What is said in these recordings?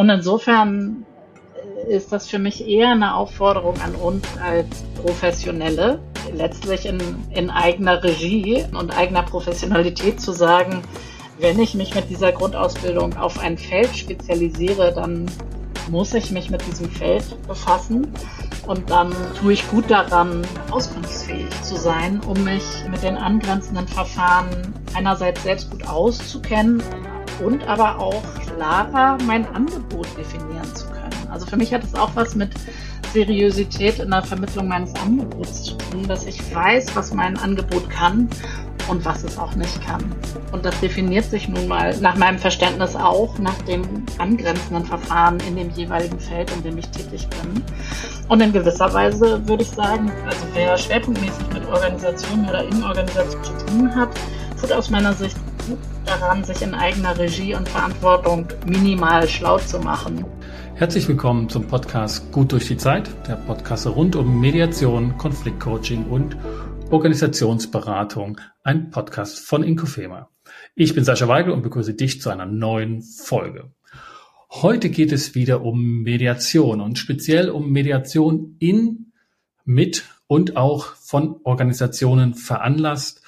Und insofern ist das für mich eher eine Aufforderung an uns als Professionelle, letztlich in, in eigener Regie und eigener Professionalität zu sagen, wenn ich mich mit dieser Grundausbildung auf ein Feld spezialisiere, dann muss ich mich mit diesem Feld befassen und dann tue ich gut daran, auskunftsfähig zu sein, um mich mit den angrenzenden Verfahren einerseits selbst gut auszukennen und aber auch klarer mein Angebot definieren zu können. Also für mich hat es auch was mit Seriosität in der Vermittlung meines Angebots zu tun, dass ich weiß, was mein Angebot kann und was es auch nicht kann. Und das definiert sich nun mal nach meinem Verständnis auch nach dem angrenzenden Verfahren in dem jeweiligen Feld, in dem ich tätig bin. Und in gewisser Weise würde ich sagen, also wer schwerpunktmäßig mit Organisationen oder in Organisationen zu tun hat, tut aus meiner Sicht daran, sich in eigener Regie und Verantwortung minimal schlau zu machen. Herzlich willkommen zum Podcast Gut durch die Zeit, der Podcast rund um Mediation, Konfliktcoaching und Organisationsberatung, ein Podcast von Inkofema. Ich bin Sascha Weigel und begrüße dich zu einer neuen Folge. Heute geht es wieder um Mediation und speziell um Mediation in, mit und auch von Organisationen veranlasst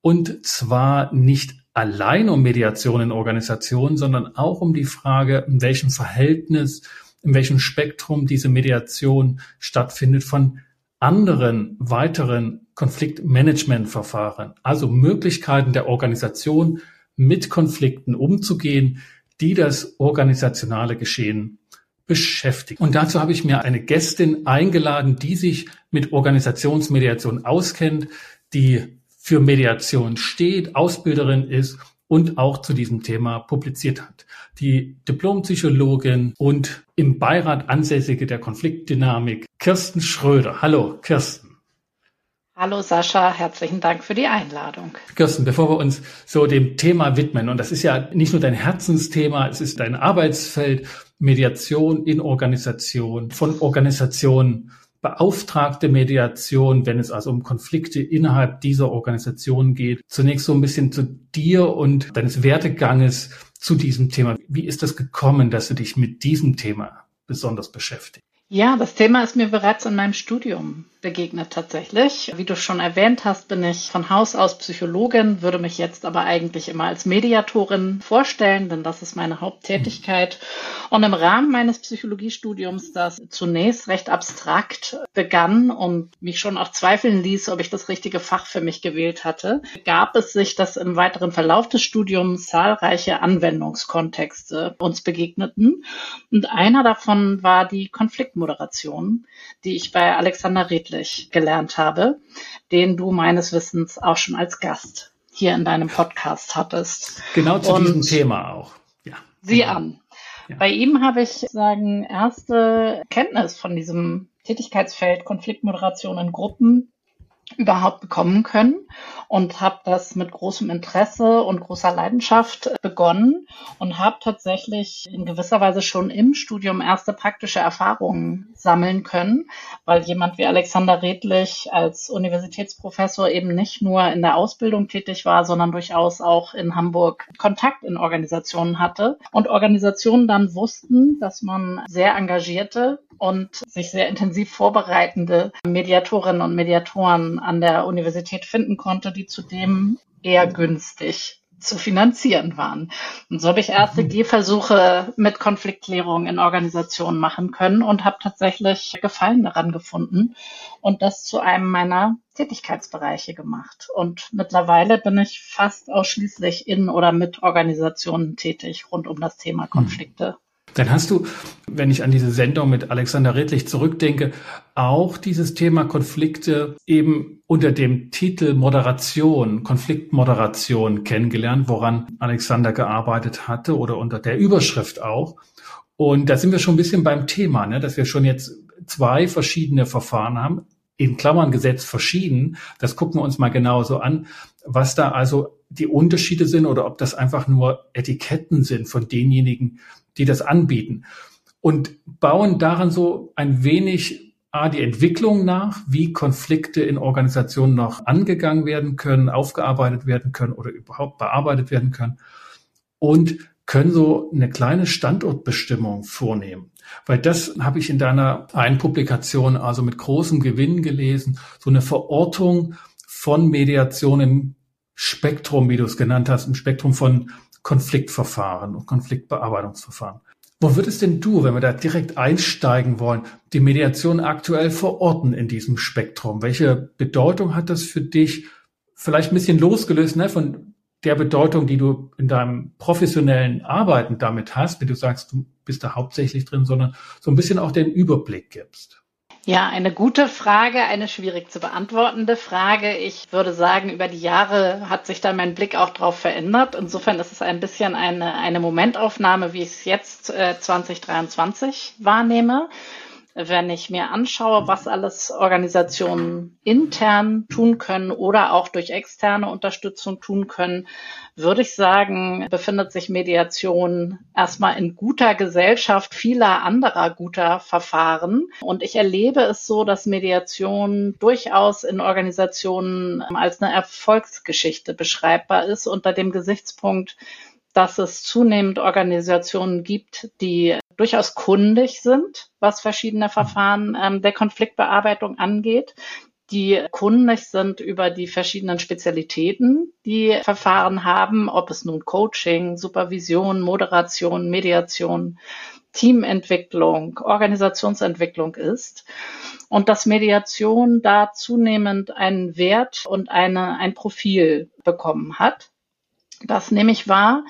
und zwar nicht allein um Mediation in Organisationen, sondern auch um die Frage, in welchem Verhältnis, in welchem Spektrum diese Mediation stattfindet von anderen weiteren Konfliktmanagementverfahren, also Möglichkeiten der Organisation mit Konflikten umzugehen, die das organisationale Geschehen beschäftigen. Und dazu habe ich mir eine Gästin eingeladen, die sich mit Organisationsmediation auskennt, die für Mediation steht, Ausbilderin ist und auch zu diesem Thema publiziert hat. Die Diplompsychologin und im Beirat ansässige der Konfliktdynamik, Kirsten Schröder. Hallo, Kirsten. Hallo Sascha, herzlichen Dank für die Einladung. Kirsten, bevor wir uns so dem Thema widmen, und das ist ja nicht nur dein Herzensthema, es ist dein Arbeitsfeld, Mediation in Organisation, von Organisationen beauftragte Mediation, wenn es also um Konflikte innerhalb dieser Organisation geht. Zunächst so ein bisschen zu dir und deines Werdeganges zu diesem Thema. Wie ist das gekommen, dass du dich mit diesem Thema besonders beschäftigst? Ja, das Thema ist mir bereits in meinem Studium begegnet tatsächlich. Wie du schon erwähnt hast, bin ich von Haus aus Psychologin, würde mich jetzt aber eigentlich immer als Mediatorin vorstellen, denn das ist meine Haupttätigkeit. Und im Rahmen meines Psychologiestudiums, das zunächst recht abstrakt begann und mich schon auch zweifeln ließ, ob ich das richtige Fach für mich gewählt hatte, gab es sich, dass im weiteren Verlauf des Studiums zahlreiche Anwendungskontexte uns begegneten. Und einer davon war die Konfliktmoderation, die ich bei Alexander Redl tatsächlich gelernt habe, den du meines Wissens auch schon als Gast hier in deinem Podcast hattest. Genau zu Und diesem Thema auch. Ja. Sieh genau. an. Ja. Bei ihm habe ich sagen erste Kenntnis von diesem Tätigkeitsfeld Konfliktmoderation in Gruppen überhaupt bekommen können und habe das mit großem Interesse und großer Leidenschaft begonnen und habe tatsächlich in gewisser Weise schon im Studium erste praktische Erfahrungen sammeln können, weil jemand wie Alexander Redlich als Universitätsprofessor eben nicht nur in der Ausbildung tätig war, sondern durchaus auch in Hamburg Kontakt in Organisationen hatte und Organisationen dann wussten, dass man sehr engagierte und sich sehr intensiv vorbereitende Mediatorinnen und Mediatoren an der Universität finden konnte, die zudem eher günstig zu finanzieren waren. Und so habe ich erste mhm. Gehversuche mit Konfliktklärung in Organisationen machen können und habe tatsächlich Gefallen daran gefunden und das zu einem meiner Tätigkeitsbereiche gemacht. Und mittlerweile bin ich fast ausschließlich in oder mit Organisationen tätig rund um das Thema mhm. Konflikte. Dann hast du, wenn ich an diese Sendung mit Alexander Redlich zurückdenke, auch dieses Thema Konflikte eben unter dem Titel Moderation, Konfliktmoderation kennengelernt, woran Alexander gearbeitet hatte oder unter der Überschrift auch. Und da sind wir schon ein bisschen beim Thema, ne, dass wir schon jetzt zwei verschiedene Verfahren haben, in Klammern gesetzt verschieden. Das gucken wir uns mal genauso an, was da also die Unterschiede sind oder ob das einfach nur Etiketten sind von denjenigen, die das anbieten. Und bauen daran so ein wenig A, die Entwicklung nach, wie Konflikte in Organisationen noch angegangen werden können, aufgearbeitet werden können oder überhaupt bearbeitet werden können. Und können so eine kleine Standortbestimmung vornehmen. Weil das habe ich in deiner einen Publikation also mit großem Gewinn gelesen, so eine Verortung von Mediation im Spektrum, wie du es genannt hast, im Spektrum von Konfliktverfahren und Konfliktbearbeitungsverfahren. Wo würdest denn du, wenn wir da direkt einsteigen wollen, die Mediation aktuell verorten in diesem Spektrum? Welche Bedeutung hat das für dich? Vielleicht ein bisschen losgelöst ne, von der Bedeutung, die du in deinem professionellen Arbeiten damit hast, wenn du sagst, du bist da hauptsächlich drin, sondern so ein bisschen auch den Überblick gibst. Ja, eine gute Frage, eine schwierig zu beantwortende Frage. Ich würde sagen, über die Jahre hat sich da mein Blick auch drauf verändert. Insofern ist es ein bisschen eine, eine Momentaufnahme, wie ich es jetzt äh, 2023 wahrnehme wenn ich mir anschaue, was alles Organisationen intern tun können oder auch durch externe Unterstützung tun können, würde ich sagen, befindet sich Mediation erstmal in guter Gesellschaft vieler anderer guter Verfahren. Und ich erlebe es so, dass Mediation durchaus in Organisationen als eine Erfolgsgeschichte beschreibbar ist unter dem Gesichtspunkt, dass es zunehmend Organisationen gibt, die durchaus kundig sind, was verschiedene Verfahren ähm, der Konfliktbearbeitung angeht, die kundig sind über die verschiedenen Spezialitäten, die Verfahren haben, ob es nun Coaching, Supervision, Moderation, Mediation, Teamentwicklung, Organisationsentwicklung ist. Und dass Mediation da zunehmend einen Wert und eine, ein Profil bekommen hat. Das nehme ich wahr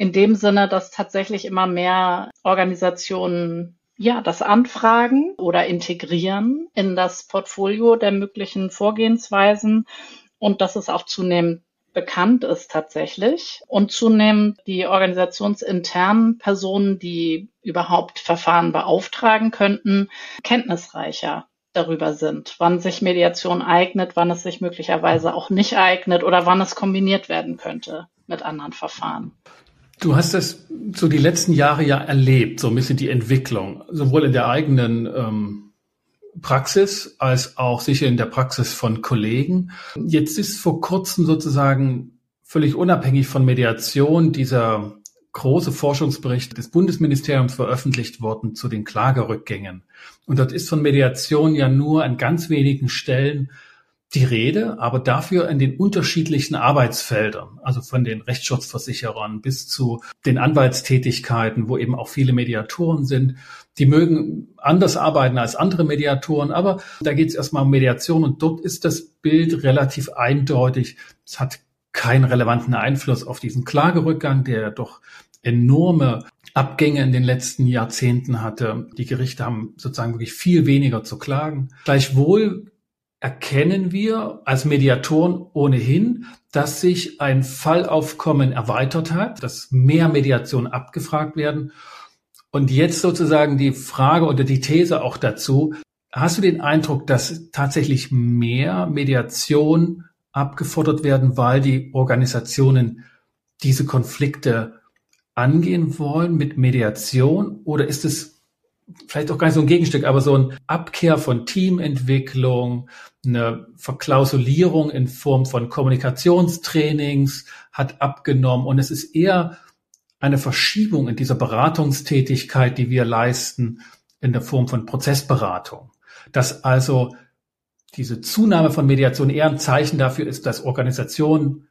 in dem Sinne, dass tatsächlich immer mehr Organisationen ja, das Anfragen oder Integrieren in das Portfolio der möglichen Vorgehensweisen und dass es auch zunehmend bekannt ist tatsächlich und zunehmend die organisationsinternen Personen, die überhaupt Verfahren beauftragen könnten, kenntnisreicher darüber sind, wann sich Mediation eignet, wann es sich möglicherweise auch nicht eignet oder wann es kombiniert werden könnte mit anderen Verfahren. Du hast das so die letzten Jahre ja erlebt, so ein bisschen die Entwicklung, sowohl in der eigenen ähm, Praxis als auch sicher in der Praxis von Kollegen. Jetzt ist vor kurzem sozusagen völlig unabhängig von Mediation dieser große Forschungsbericht des Bundesministeriums veröffentlicht worden zu den Klagerückgängen. Und dort ist von Mediation ja nur an ganz wenigen Stellen die Rede, aber dafür in den unterschiedlichen Arbeitsfeldern, also von den Rechtsschutzversicherern bis zu den Anwaltstätigkeiten, wo eben auch viele Mediatoren sind. Die mögen anders arbeiten als andere Mediatoren, aber da geht es erstmal um Mediation und dort ist das Bild relativ eindeutig. Es hat keinen relevanten Einfluss auf diesen Klagerückgang, der doch enorme Abgänge in den letzten Jahrzehnten hatte. Die Gerichte haben sozusagen wirklich viel weniger zu klagen. Gleichwohl erkennen wir als Mediatoren ohnehin, dass sich ein Fallaufkommen erweitert hat, dass mehr Mediationen abgefragt werden. Und jetzt sozusagen die Frage oder die These auch dazu, hast du den Eindruck, dass tatsächlich mehr Mediation abgefordert werden, weil die Organisationen diese Konflikte angehen wollen mit Mediation? Oder ist es vielleicht auch gar nicht so ein Gegenstück, aber so ein Abkehr von Teamentwicklung, eine Verklausulierung in Form von Kommunikationstrainings hat abgenommen und es ist eher eine Verschiebung in dieser Beratungstätigkeit, die wir leisten, in der Form von Prozessberatung. Dass also diese Zunahme von Mediation eher ein Zeichen dafür ist, dass Organisationen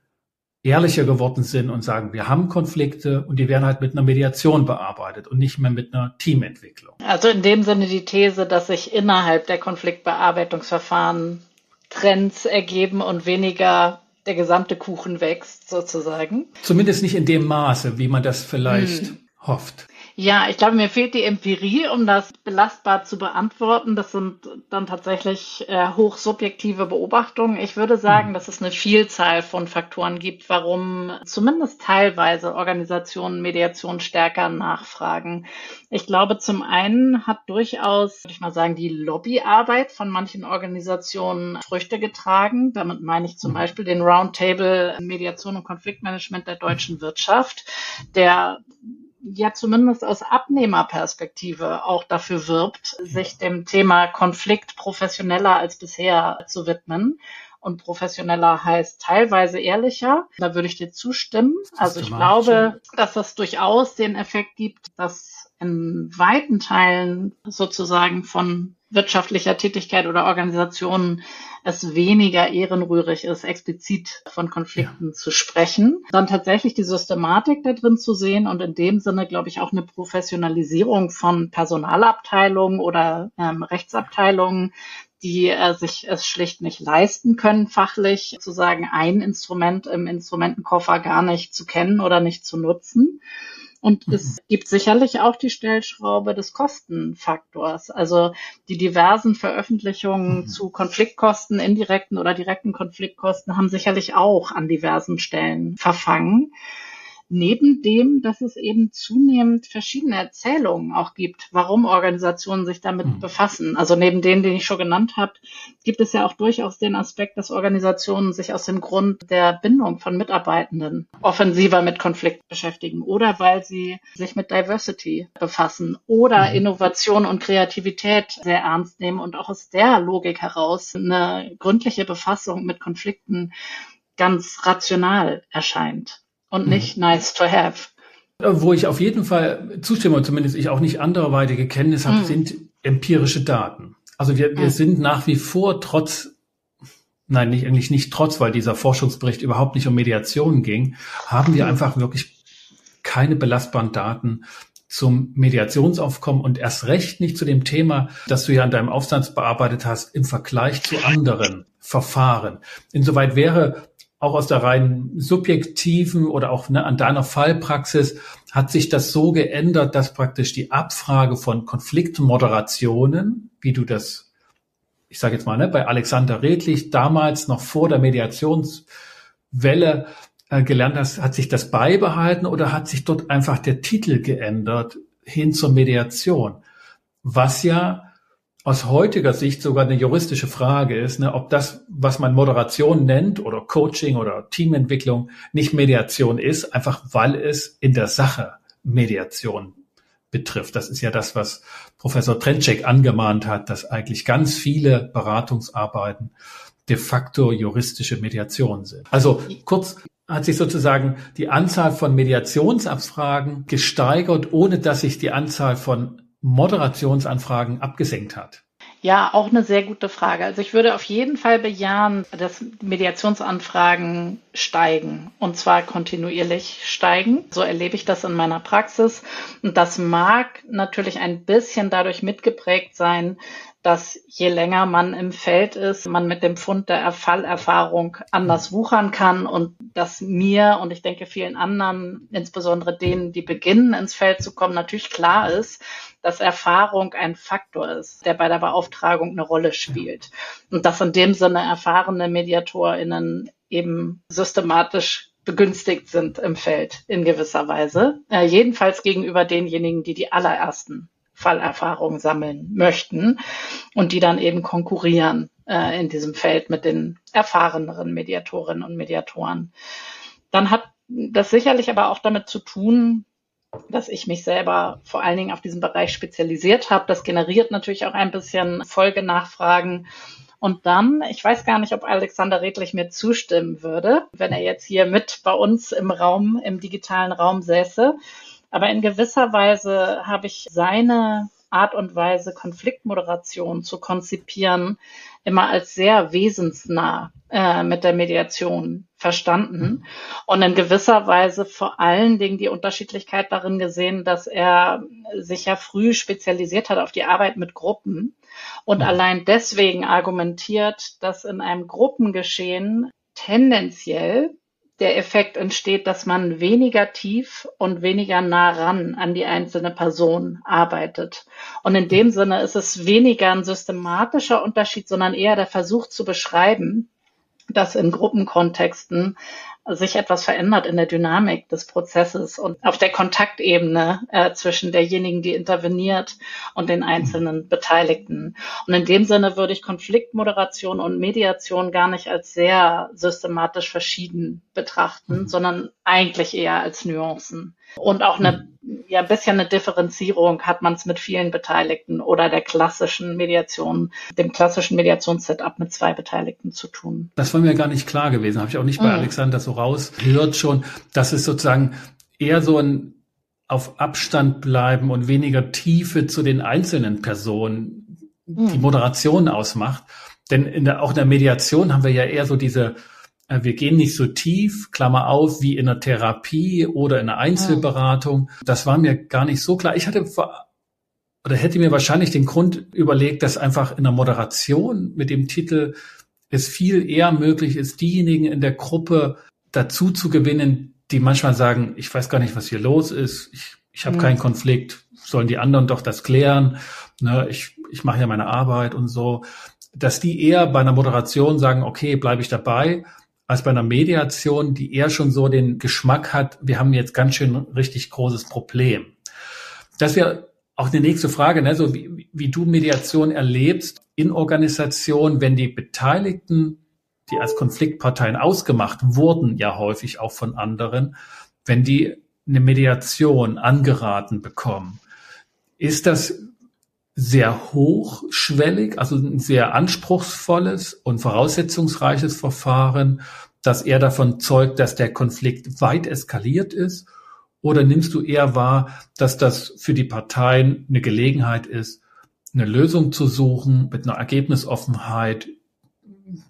ehrlicher geworden sind und sagen, wir haben Konflikte und die werden halt mit einer Mediation bearbeitet und nicht mehr mit einer Teamentwicklung. Also in dem Sinne die These, dass sich innerhalb der Konfliktbearbeitungsverfahren Trends ergeben und weniger der gesamte Kuchen wächst, sozusagen. Zumindest nicht in dem Maße, wie man das vielleicht hm. hofft. Ja, ich glaube, mir fehlt die Empirie, um das belastbar zu beantworten. Das sind dann tatsächlich äh, hochsubjektive Beobachtungen. Ich würde sagen, mhm. dass es eine Vielzahl von Faktoren gibt, warum zumindest teilweise Organisationen Mediation stärker nachfragen. Ich glaube, zum einen hat durchaus, würde ich mal sagen, die Lobbyarbeit von manchen Organisationen Früchte getragen. Damit meine ich zum mhm. Beispiel den Roundtable Mediation und Konfliktmanagement der deutschen Wirtschaft, der ja zumindest aus Abnehmerperspektive auch dafür wirbt, sich dem Thema Konflikt professioneller als bisher zu widmen und professioneller heißt teilweise ehrlicher. Da würde ich dir zustimmen. Also ich glaube, dass das durchaus den Effekt gibt, dass in weiten Teilen sozusagen von wirtschaftlicher Tätigkeit oder Organisationen es weniger ehrenrührig ist, explizit von Konflikten ja. zu sprechen. Dann tatsächlich die Systematik da drin zu sehen und in dem Sinne, glaube ich, auch eine Professionalisierung von Personalabteilungen oder ähm, Rechtsabteilungen, die äh, sich es schlicht nicht leisten können, fachlich zu sagen, ein Instrument im Instrumentenkoffer gar nicht zu kennen oder nicht zu nutzen. Und mhm. es gibt sicherlich auch die Stellschraube des Kostenfaktors. Also die diversen Veröffentlichungen mhm. zu Konfliktkosten, indirekten oder direkten Konfliktkosten haben sicherlich auch an diversen Stellen verfangen. Neben dem, dass es eben zunehmend verschiedene Erzählungen auch gibt, warum Organisationen sich damit mhm. befassen. Also neben denen, den ich schon genannt habe, gibt es ja auch durchaus den Aspekt, dass Organisationen sich aus dem Grund der Bindung von Mitarbeitenden offensiver mit Konflikt beschäftigen oder weil sie sich mit Diversity befassen oder mhm. Innovation und Kreativität sehr ernst nehmen und auch aus der Logik heraus eine gründliche Befassung mit Konflikten ganz rational erscheint und mhm. nicht nice to have. Äh, wo ich auf jeden Fall zustimme und zumindest ich auch nicht anderweitige Kenntnis habe, mhm. sind empirische Daten. Also wir, wir mhm. sind nach wie vor trotz, nein, nicht, eigentlich nicht trotz, weil dieser Forschungsbericht überhaupt nicht um Mediation ging, haben wir mhm. einfach wirklich keine belastbaren Daten zum Mediationsaufkommen und erst recht nicht zu dem Thema, das du ja in deinem Aufsatz bearbeitet hast, im Vergleich zu anderen Verfahren. Insoweit wäre auch aus der rein subjektiven oder auch ne, an deiner Fallpraxis hat sich das so geändert, dass praktisch die Abfrage von Konfliktmoderationen, wie du das, ich sage jetzt mal, ne, bei Alexander Redlich damals noch vor der Mediationswelle äh, gelernt hast, hat sich das beibehalten oder hat sich dort einfach der Titel geändert hin zur Mediation? Was ja aus heutiger Sicht sogar eine juristische Frage ist, ne, ob das, was man Moderation nennt oder Coaching oder Teamentwicklung, nicht Mediation ist, einfach weil es in der Sache Mediation betrifft. Das ist ja das, was Professor Trenczek angemahnt hat, dass eigentlich ganz viele Beratungsarbeiten de facto juristische Mediation sind. Also kurz hat sich sozusagen die Anzahl von Mediationsabfragen gesteigert, ohne dass sich die Anzahl von Moderationsanfragen abgesenkt hat? Ja, auch eine sehr gute Frage. Also ich würde auf jeden Fall bejahen, dass Mediationsanfragen steigen und zwar kontinuierlich steigen. So erlebe ich das in meiner Praxis. Und das mag natürlich ein bisschen dadurch mitgeprägt sein, dass je länger man im Feld ist, man mit dem Fund der Fallerfahrung anders wuchern kann und dass mir und ich denke vielen anderen, insbesondere denen, die beginnen ins Feld zu kommen, natürlich klar ist, dass Erfahrung ein Faktor ist, der bei der Beauftragung eine Rolle spielt. Und dass in dem Sinne erfahrene MediatorInnen eben systematisch begünstigt sind im Feld in gewisser Weise. Äh, jedenfalls gegenüber denjenigen, die die allerersten Fallerfahrung sammeln möchten und die dann eben konkurrieren äh, in diesem Feld mit den erfahreneren Mediatorinnen und Mediatoren. Dann hat das sicherlich aber auch damit zu tun, dass ich mich selber vor allen Dingen auf diesen Bereich spezialisiert habe. Das generiert natürlich auch ein bisschen Folgenachfragen. Und dann, ich weiß gar nicht, ob Alexander Redlich mir zustimmen würde, wenn er jetzt hier mit bei uns im Raum, im digitalen Raum säße. Aber in gewisser Weise habe ich seine Art und Weise, Konfliktmoderation zu konzipieren, immer als sehr wesensnah äh, mit der Mediation verstanden mhm. und in gewisser Weise vor allen Dingen die Unterschiedlichkeit darin gesehen, dass er sich ja früh spezialisiert hat auf die Arbeit mit Gruppen und mhm. allein deswegen argumentiert, dass in einem Gruppengeschehen tendenziell der Effekt entsteht, dass man weniger tief und weniger nah ran an die einzelne Person arbeitet. Und in dem Sinne ist es weniger ein systematischer Unterschied, sondern eher der Versuch zu beschreiben, dass in Gruppenkontexten sich etwas verändert in der Dynamik des Prozesses und auf der Kontaktebene äh, zwischen derjenigen, die interveniert und den einzelnen Beteiligten. Und in dem Sinne würde ich Konfliktmoderation und Mediation gar nicht als sehr systematisch verschieden betrachten, mhm. sondern eigentlich eher als Nuancen. Und auch eine, ja, ein bisschen eine Differenzierung hat man es mit vielen Beteiligten oder der klassischen Mediation, dem klassischen Mediationssetup mit zwei Beteiligten zu tun. Das war mir gar nicht klar gewesen. Habe ich auch nicht bei mhm. Alexander so rausgehört schon, dass es sozusagen eher so ein auf Abstand bleiben und weniger Tiefe zu den einzelnen Personen die mhm. Moderation ausmacht. Denn in der, auch in der Mediation haben wir ja eher so diese äh, wir gehen nicht so tief, Klammer auf, wie in einer Therapie oder in einer Einzelberatung. Das war mir gar nicht so klar. Ich hatte oder hätte mir wahrscheinlich den Grund überlegt, dass einfach in der Moderation mit dem Titel es viel eher möglich ist, diejenigen in der Gruppe dazu zu gewinnen, die manchmal sagen, ich weiß gar nicht, was hier los ist, ich, ich habe mhm. keinen Konflikt, sollen die anderen doch das klären, ne, ich, ich mache ja meine Arbeit und so, dass die eher bei einer Moderation sagen, okay, bleibe ich dabei, als bei einer Mediation, die eher schon so den Geschmack hat, wir haben jetzt ganz schön richtig großes Problem. Das wäre auch eine nächste Frage, ne? so wie, wie du Mediation erlebst in Organisationen, wenn die Beteiligten, die als Konfliktparteien ausgemacht wurden, ja häufig auch von anderen, wenn die eine Mediation angeraten bekommen. Ist das sehr hochschwellig, also ein sehr anspruchsvolles und voraussetzungsreiches Verfahren, das eher davon zeugt, dass der Konflikt weit eskaliert ist? Oder nimmst du eher wahr, dass das für die Parteien eine Gelegenheit ist, eine Lösung zu suchen mit einer Ergebnisoffenheit,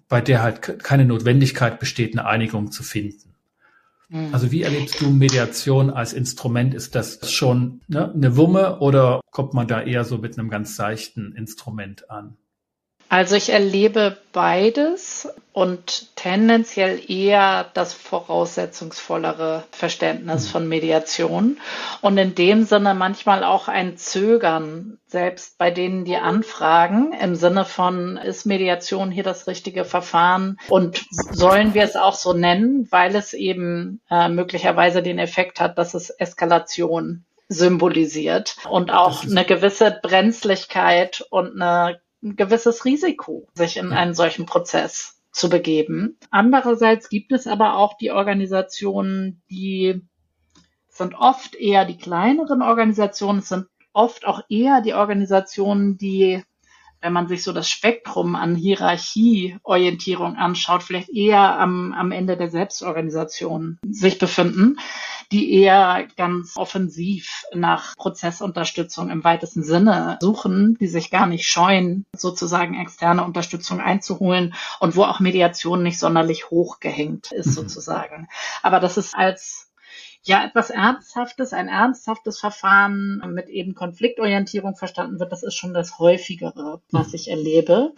bei der halt keine Notwendigkeit besteht, eine Einigung zu finden? Mhm. Also wie erlebst du Mediation als Instrument? Ist das schon ne, eine Wumme oder kommt man da eher so mit einem ganz seichten Instrument an? Also ich erlebe beides und tendenziell eher das voraussetzungsvollere Verständnis mhm. von Mediation und in dem Sinne manchmal auch ein Zögern, selbst bei denen die anfragen, im Sinne von, ist Mediation hier das richtige Verfahren und sollen wir es auch so nennen, weil es eben äh, möglicherweise den Effekt hat, dass es Eskalation symbolisiert und auch eine gewisse Brenzlichkeit und eine ein gewisses Risiko, sich in einen solchen Prozess zu begeben. Andererseits gibt es aber auch die Organisationen, die sind oft eher die kleineren Organisationen, sind oft auch eher die Organisationen, die, wenn man sich so das Spektrum an Hierarchieorientierung anschaut, vielleicht eher am, am Ende der Selbstorganisation sich befinden die eher ganz offensiv nach Prozessunterstützung im weitesten Sinne suchen, die sich gar nicht scheuen, sozusagen externe Unterstützung einzuholen und wo auch Mediation nicht sonderlich hoch gehängt ist, mhm. sozusagen. Aber das ist als ja etwas Ernsthaftes, ein ernsthaftes Verfahren mit eben Konfliktorientierung verstanden wird, das ist schon das häufigere, was mhm. ich erlebe.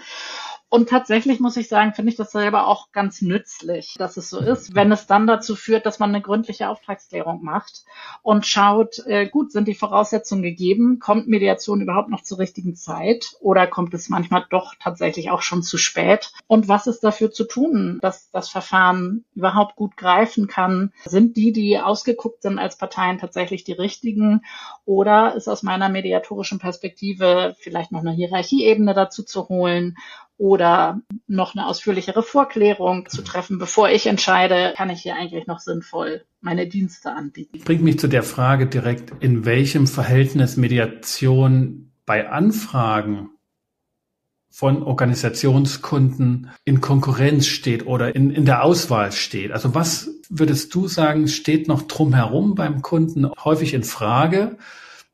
Und tatsächlich muss ich sagen, finde ich das selber auch ganz nützlich, dass es so ist, wenn es dann dazu führt, dass man eine gründliche Auftragsklärung macht und schaut, äh, gut, sind die Voraussetzungen gegeben? Kommt Mediation überhaupt noch zur richtigen Zeit oder kommt es manchmal doch tatsächlich auch schon zu spät? Und was ist dafür zu tun, dass das Verfahren überhaupt gut greifen kann? Sind die, die ausgeguckt sind als Parteien tatsächlich die richtigen? Oder ist aus meiner mediatorischen Perspektive vielleicht noch eine Hierarchieebene dazu zu holen? Oder noch eine ausführlichere Vorklärung zu treffen, bevor ich entscheide, kann ich hier eigentlich noch sinnvoll meine Dienste anbieten. Bringt mich zu der Frage direkt, in welchem Verhältnis Mediation bei Anfragen von Organisationskunden in Konkurrenz steht oder in, in der Auswahl steht. Also was würdest du sagen, steht noch drumherum beim Kunden häufig in Frage,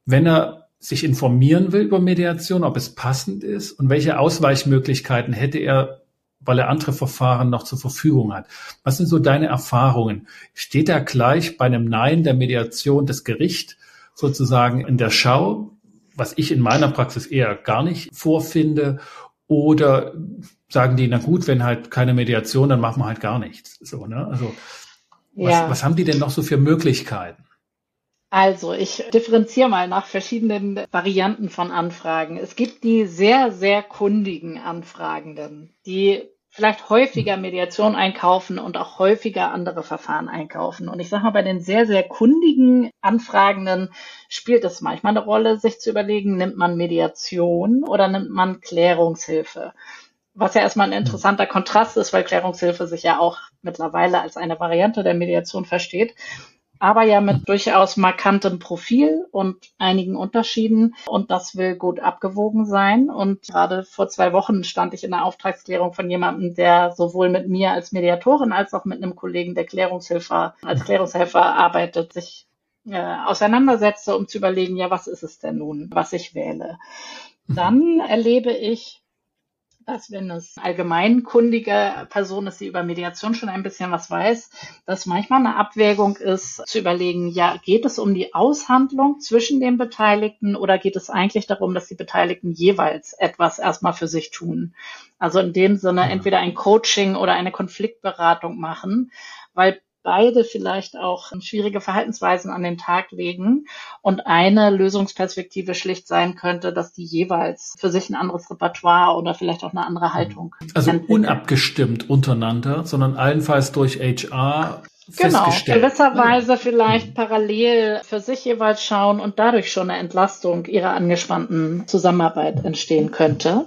wenn er sich informieren will über Mediation, ob es passend ist und welche Ausweichmöglichkeiten hätte er, weil er andere Verfahren noch zur Verfügung hat. Was sind so deine Erfahrungen? Steht da gleich bei einem Nein der Mediation das Gericht sozusagen in der Schau, was ich in meiner Praxis eher gar nicht vorfinde? Oder sagen die, na gut, wenn halt keine Mediation, dann machen wir halt gar nichts. So, ne? Also was, ja. was haben die denn noch so für Möglichkeiten? Also, ich differenziere mal nach verschiedenen Varianten von Anfragen. Es gibt die sehr, sehr kundigen Anfragenden, die vielleicht häufiger Mediation einkaufen und auch häufiger andere Verfahren einkaufen. Und ich sage mal, bei den sehr, sehr kundigen Anfragenden spielt es manchmal eine Rolle, sich zu überlegen, nimmt man Mediation oder nimmt man Klärungshilfe? Was ja erstmal ein interessanter Kontrast ist, weil Klärungshilfe sich ja auch mittlerweile als eine Variante der Mediation versteht aber ja mit durchaus markantem Profil und einigen Unterschieden. Und das will gut abgewogen sein. Und gerade vor zwei Wochen stand ich in der Auftragsklärung von jemandem, der sowohl mit mir als Mediatorin als auch mit einem Kollegen, der Klärungshelfer, als Klärungshelfer arbeitet, sich äh, auseinandersetzte, um zu überlegen, ja, was ist es denn nun, was ich wähle. Dann erlebe ich dass wenn es allgemeinkundige Person ist, die über Mediation schon ein bisschen was weiß, dass manchmal eine Abwägung ist, zu überlegen, ja, geht es um die Aushandlung zwischen den Beteiligten oder geht es eigentlich darum, dass die Beteiligten jeweils etwas erstmal für sich tun? Also in dem Sinne entweder ein Coaching oder eine Konfliktberatung machen, weil beide vielleicht auch schwierige Verhaltensweisen an den Tag legen und eine Lösungsperspektive schlicht sein könnte, dass die jeweils für sich ein anderes Repertoire oder vielleicht auch eine andere Haltung. Also entwickeln. unabgestimmt untereinander, sondern allenfalls durch HR Genau, gewisserweise vielleicht parallel für sich jeweils schauen und dadurch schon eine Entlastung ihrer angespannten Zusammenarbeit entstehen könnte.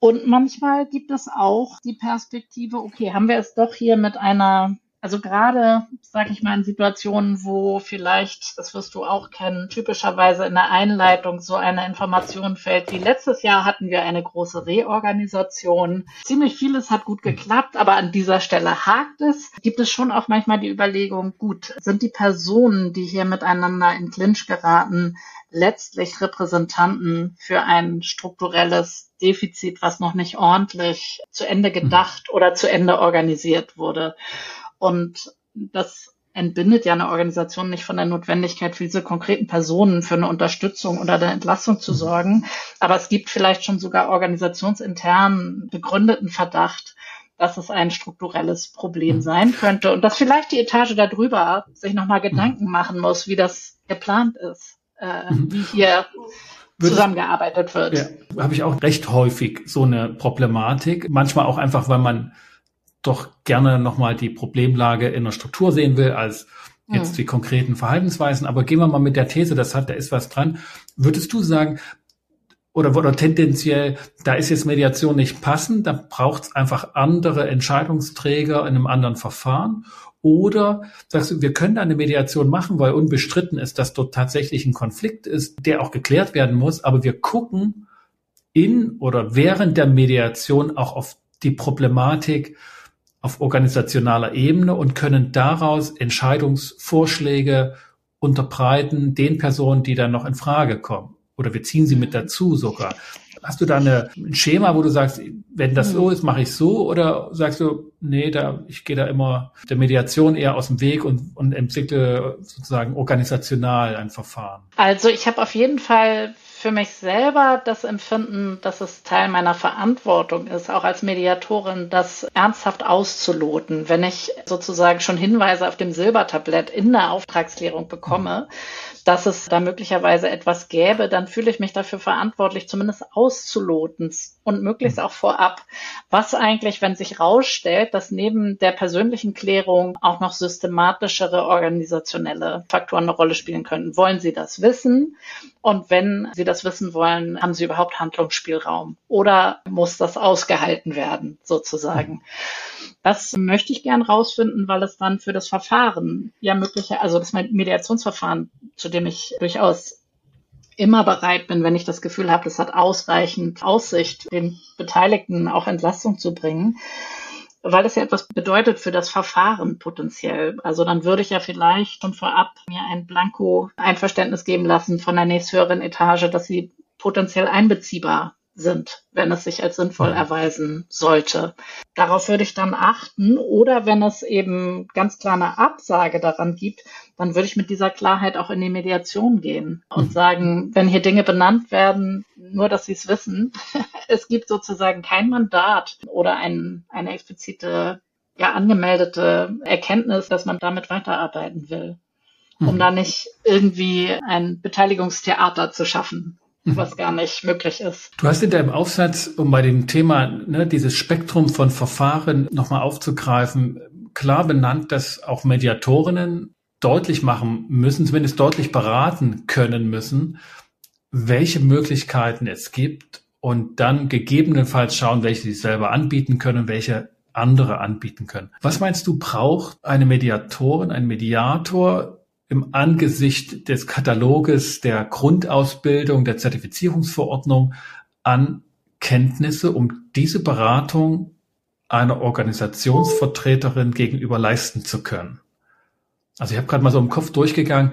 Und manchmal gibt es auch die Perspektive, okay, haben wir es doch hier mit einer also gerade, sage ich mal, in Situationen, wo vielleicht, das wirst du auch kennen, typischerweise in der Einleitung so eine Information fällt, wie letztes Jahr hatten wir eine große Reorganisation. Ziemlich vieles hat gut geklappt, aber an dieser Stelle hakt es. Gibt es schon auch manchmal die Überlegung, gut, sind die Personen, die hier miteinander in Clinch geraten, letztlich Repräsentanten für ein strukturelles Defizit, was noch nicht ordentlich zu Ende gedacht oder zu Ende organisiert wurde. Und das entbindet ja eine Organisation nicht von der Notwendigkeit, für diese konkreten Personen für eine Unterstützung oder eine Entlassung zu sorgen. Aber es gibt vielleicht schon sogar organisationsintern begründeten Verdacht, dass es ein strukturelles Problem sein könnte und dass vielleicht die Etage darüber sich nochmal. Gedanken machen muss, wie das geplant ist, äh, wie hier zusammengearbeitet wird. Ja, habe ich auch recht häufig so eine Problematik. Manchmal auch einfach, weil man doch gerne nochmal die Problemlage in der Struktur sehen will, als jetzt hm. die konkreten Verhaltensweisen. Aber gehen wir mal mit der These, das hat, da ist was dran. Würdest du sagen, oder, oder tendenziell, da ist jetzt Mediation nicht passend, da braucht es einfach andere Entscheidungsträger in einem anderen Verfahren? Oder sagst du, wir können eine Mediation machen, weil unbestritten ist, dass dort tatsächlich ein Konflikt ist, der auch geklärt werden muss, aber wir gucken in oder während der Mediation auch auf die Problematik auf organisationaler Ebene und können daraus Entscheidungsvorschläge unterbreiten den Personen, die dann noch in Frage kommen. Oder wir ziehen sie mit dazu sogar. Hast du da eine, ein Schema, wo du sagst, wenn das so ist, mache ich so? Oder sagst du, nee, da, ich gehe da immer der Mediation eher aus dem Weg und, und entwickle sozusagen organisational ein Verfahren? Also ich habe auf jeden Fall für mich selber das Empfinden, dass es Teil meiner Verantwortung ist, auch als Mediatorin, das ernsthaft auszuloten. Wenn ich sozusagen schon Hinweise auf dem Silbertablett in der Auftragsklärung bekomme, dass es da möglicherweise etwas gäbe, dann fühle ich mich dafür verantwortlich, zumindest auszuloten und möglichst auch vorab, was eigentlich, wenn sich rausstellt, dass neben der persönlichen Klärung auch noch systematischere organisationelle Faktoren eine Rolle spielen könnten. Wollen Sie das wissen? Und wenn Sie das wissen wollen, haben Sie überhaupt Handlungsspielraum? Oder muss das ausgehalten werden, sozusagen? Das möchte ich gern rausfinden, weil es dann für das Verfahren ja mögliche, also das Mediationsverfahren, zu dem ich durchaus immer bereit bin, wenn ich das Gefühl habe, es hat ausreichend Aussicht, den Beteiligten auch Entlastung zu bringen, weil es ja etwas bedeutet für das Verfahren potenziell. Also dann würde ich ja vielleicht schon vorab mir ein Blanko-Einverständnis geben lassen von der nächsthöheren Etage, dass sie potenziell einbeziehbar sind, wenn es sich als sinnvoll erweisen sollte. Darauf würde ich dann achten. Oder wenn es eben ganz klar eine Absage daran gibt, dann würde ich mit dieser Klarheit auch in die Mediation gehen und mhm. sagen, wenn hier Dinge benannt werden, nur dass Sie es wissen, es gibt sozusagen kein Mandat oder ein, eine explizite, ja, angemeldete Erkenntnis, dass man damit weiterarbeiten will, um mhm. da nicht irgendwie ein Beteiligungstheater zu schaffen mhm. Was gar nicht möglich ist. Du hast in deinem Aufsatz, um bei dem Thema ne, dieses Spektrum von Verfahren nochmal aufzugreifen, klar benannt, dass auch Mediatorinnen deutlich machen müssen, zumindest deutlich beraten können müssen, welche Möglichkeiten es gibt und dann gegebenenfalls schauen, welche sie selber anbieten können, welche andere anbieten können. Was meinst du, braucht eine Mediatorin, ein Mediator im Angesicht des Kataloges der Grundausbildung, der Zertifizierungsverordnung an Kenntnisse, um diese Beratung einer Organisationsvertreterin gegenüber leisten zu können? Also ich habe gerade mal so im Kopf durchgegangen,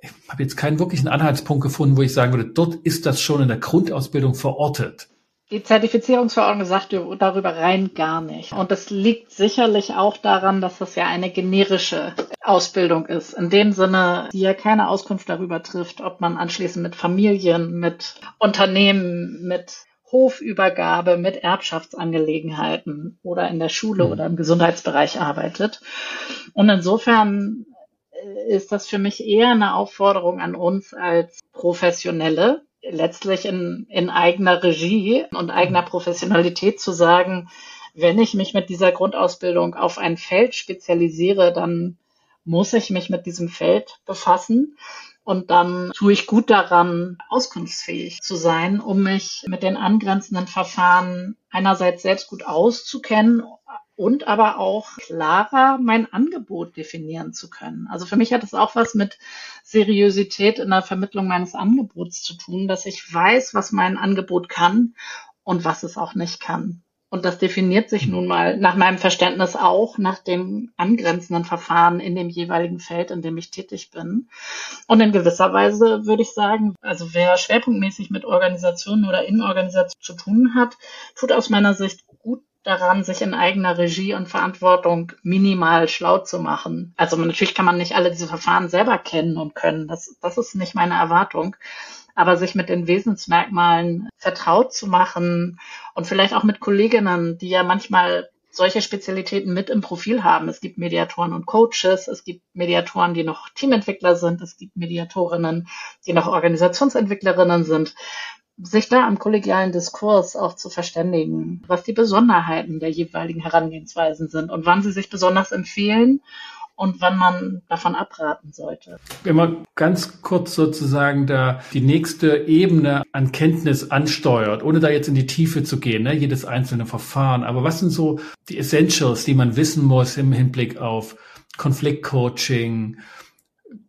ich habe jetzt keinen wirklichen Anhaltspunkt gefunden, wo ich sagen würde, dort ist das schon in der Grundausbildung verortet. Die Zertifizierungsverordnung sagt darüber rein gar nicht. Und das liegt sicherlich auch daran, dass das ja eine generische Ausbildung ist. In dem Sinne, die ja keine Auskunft darüber trifft, ob man anschließend mit Familien, mit Unternehmen, mit Hofübergabe, mit Erbschaftsangelegenheiten oder in der Schule mhm. oder im Gesundheitsbereich arbeitet. Und insofern ist das für mich eher eine Aufforderung an uns als Professionelle, letztlich in, in eigener Regie und eigener Professionalität zu sagen, wenn ich mich mit dieser Grundausbildung auf ein Feld spezialisiere, dann muss ich mich mit diesem Feld befassen. Und dann tue ich gut daran, auskunftsfähig zu sein, um mich mit den angrenzenden Verfahren einerseits selbst gut auszukennen und aber auch klarer mein Angebot definieren zu können. Also für mich hat es auch was mit Seriosität in der Vermittlung meines Angebots zu tun, dass ich weiß, was mein Angebot kann und was es auch nicht kann. Und das definiert sich nun mal nach meinem Verständnis auch nach dem angrenzenden Verfahren in dem jeweiligen Feld, in dem ich tätig bin. Und in gewisser Weise würde ich sagen, also wer schwerpunktmäßig mit Organisationen oder in Organisationen zu tun hat, tut aus meiner Sicht gut daran, sich in eigener Regie und Verantwortung minimal schlau zu machen. Also natürlich kann man nicht alle diese Verfahren selber kennen und können. Das, das ist nicht meine Erwartung. Aber sich mit den Wesensmerkmalen vertraut zu machen und vielleicht auch mit Kolleginnen, die ja manchmal solche Spezialitäten mit im Profil haben. Es gibt Mediatoren und Coaches, es gibt Mediatoren, die noch Teamentwickler sind, es gibt Mediatorinnen, die noch Organisationsentwicklerinnen sind sich da am kollegialen Diskurs auch zu verständigen, was die Besonderheiten der jeweiligen Herangehensweisen sind und wann sie sich besonders empfehlen und wann man davon abraten sollte. Wenn man ganz kurz sozusagen da die nächste Ebene an Kenntnis ansteuert, ohne da jetzt in die Tiefe zu gehen, ne, jedes einzelne Verfahren, aber was sind so die Essentials, die man wissen muss im Hinblick auf Konfliktcoaching,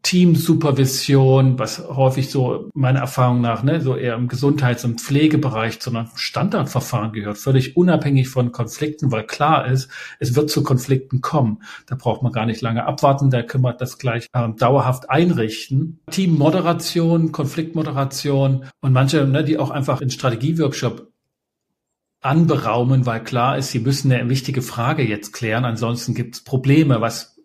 Teamsupervision, was häufig so meiner Erfahrung nach ne, so eher im Gesundheits- und Pflegebereich zu einem Standardverfahren gehört, völlig unabhängig von Konflikten, weil klar ist, es wird zu Konflikten kommen. Da braucht man gar nicht lange abwarten, da können wir das gleich ähm, dauerhaft einrichten. Teammoderation, Konfliktmoderation und manche, ne, die auch einfach in Strategieworkshop anberaumen, weil klar ist, sie müssen eine wichtige Frage jetzt klären, ansonsten gibt es Probleme, was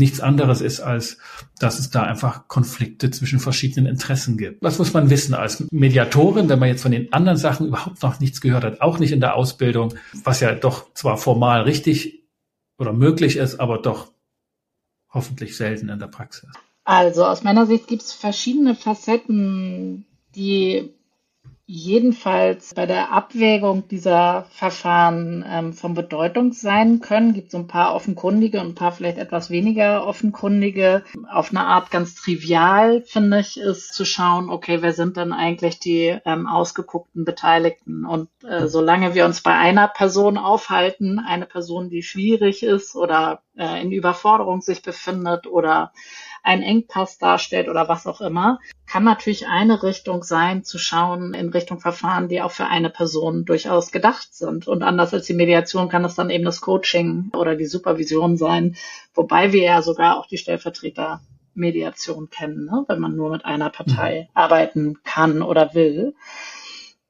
nichts anderes ist, als dass es da einfach Konflikte zwischen verschiedenen Interessen gibt. Was muss man wissen als Mediatorin, wenn man jetzt von den anderen Sachen überhaupt noch nichts gehört hat, auch nicht in der Ausbildung, was ja doch zwar formal richtig oder möglich ist, aber doch hoffentlich selten in der Praxis. Also aus meiner Sicht gibt es verschiedene Facetten, die jedenfalls bei der Abwägung dieser Verfahren ähm, von Bedeutung sein können. Gibt so ein paar offenkundige und ein paar vielleicht etwas weniger offenkundige. Auf eine Art ganz trivial, finde ich, ist zu schauen, okay, wer sind denn eigentlich die ähm, ausgeguckten Beteiligten? Und äh, solange wir uns bei einer Person aufhalten, eine Person, die schwierig ist oder äh, in Überforderung sich befindet oder einen Engpass darstellt oder was auch immer, kann natürlich eine Richtung sein, zu schauen in Richtung Verfahren, die auch für eine Person durchaus gedacht sind. Und anders als die Mediation kann es dann eben das Coaching oder die Supervision sein, wobei wir ja sogar auch die Stellvertreter Mediation kennen, ne? wenn man nur mit einer Partei mhm. arbeiten kann oder will.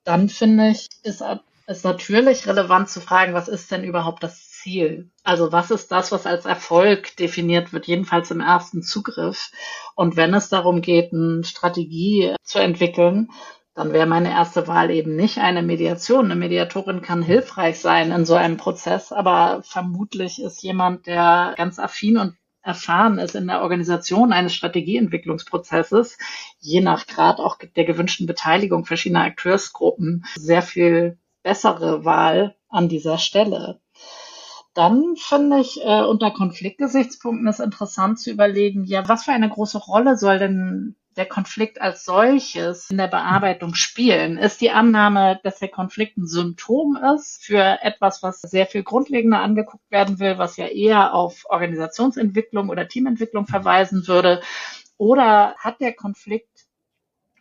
Dann finde ich, ist es natürlich relevant zu fragen, was ist denn überhaupt das Ziel? Also was ist das, was als Erfolg definiert wird, jedenfalls im ersten Zugriff? Und wenn es darum geht, eine Strategie zu entwickeln, dann wäre meine erste Wahl eben nicht eine Mediation. Eine Mediatorin kann hilfreich sein in so einem Prozess, aber vermutlich ist jemand, der ganz affin und erfahren ist in der Organisation eines Strategieentwicklungsprozesses, je nach Grad auch der gewünschten Beteiligung verschiedener Akteursgruppen, sehr viel bessere Wahl an dieser Stelle. Dann finde ich äh, unter Konfliktgesichtspunkten ist interessant zu überlegen, ja, was für eine große Rolle soll denn der Konflikt als solches in der Bearbeitung spielen? Ist die Annahme, dass der Konflikt ein Symptom ist für etwas, was sehr viel grundlegender angeguckt werden will, was ja eher auf Organisationsentwicklung oder Teamentwicklung verweisen würde? Oder hat der Konflikt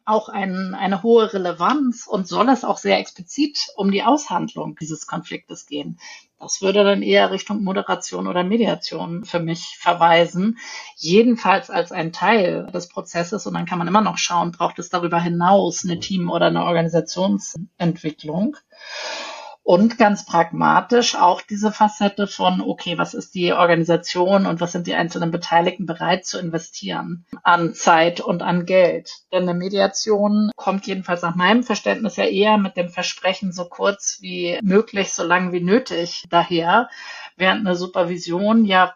auch ein, eine hohe Relevanz und soll es auch sehr explizit um die Aushandlung dieses Konfliktes gehen. Das würde dann eher Richtung Moderation oder Mediation für mich verweisen. Jedenfalls als ein Teil des Prozesses. Und dann kann man immer noch schauen, braucht es darüber hinaus eine Team- oder eine Organisationsentwicklung. Und ganz pragmatisch auch diese Facette von, okay, was ist die Organisation und was sind die einzelnen Beteiligten bereit zu investieren an Zeit und an Geld. Denn eine Mediation kommt jedenfalls nach meinem Verständnis ja eher mit dem Versprechen so kurz wie möglich, so lang wie nötig daher, während eine Supervision ja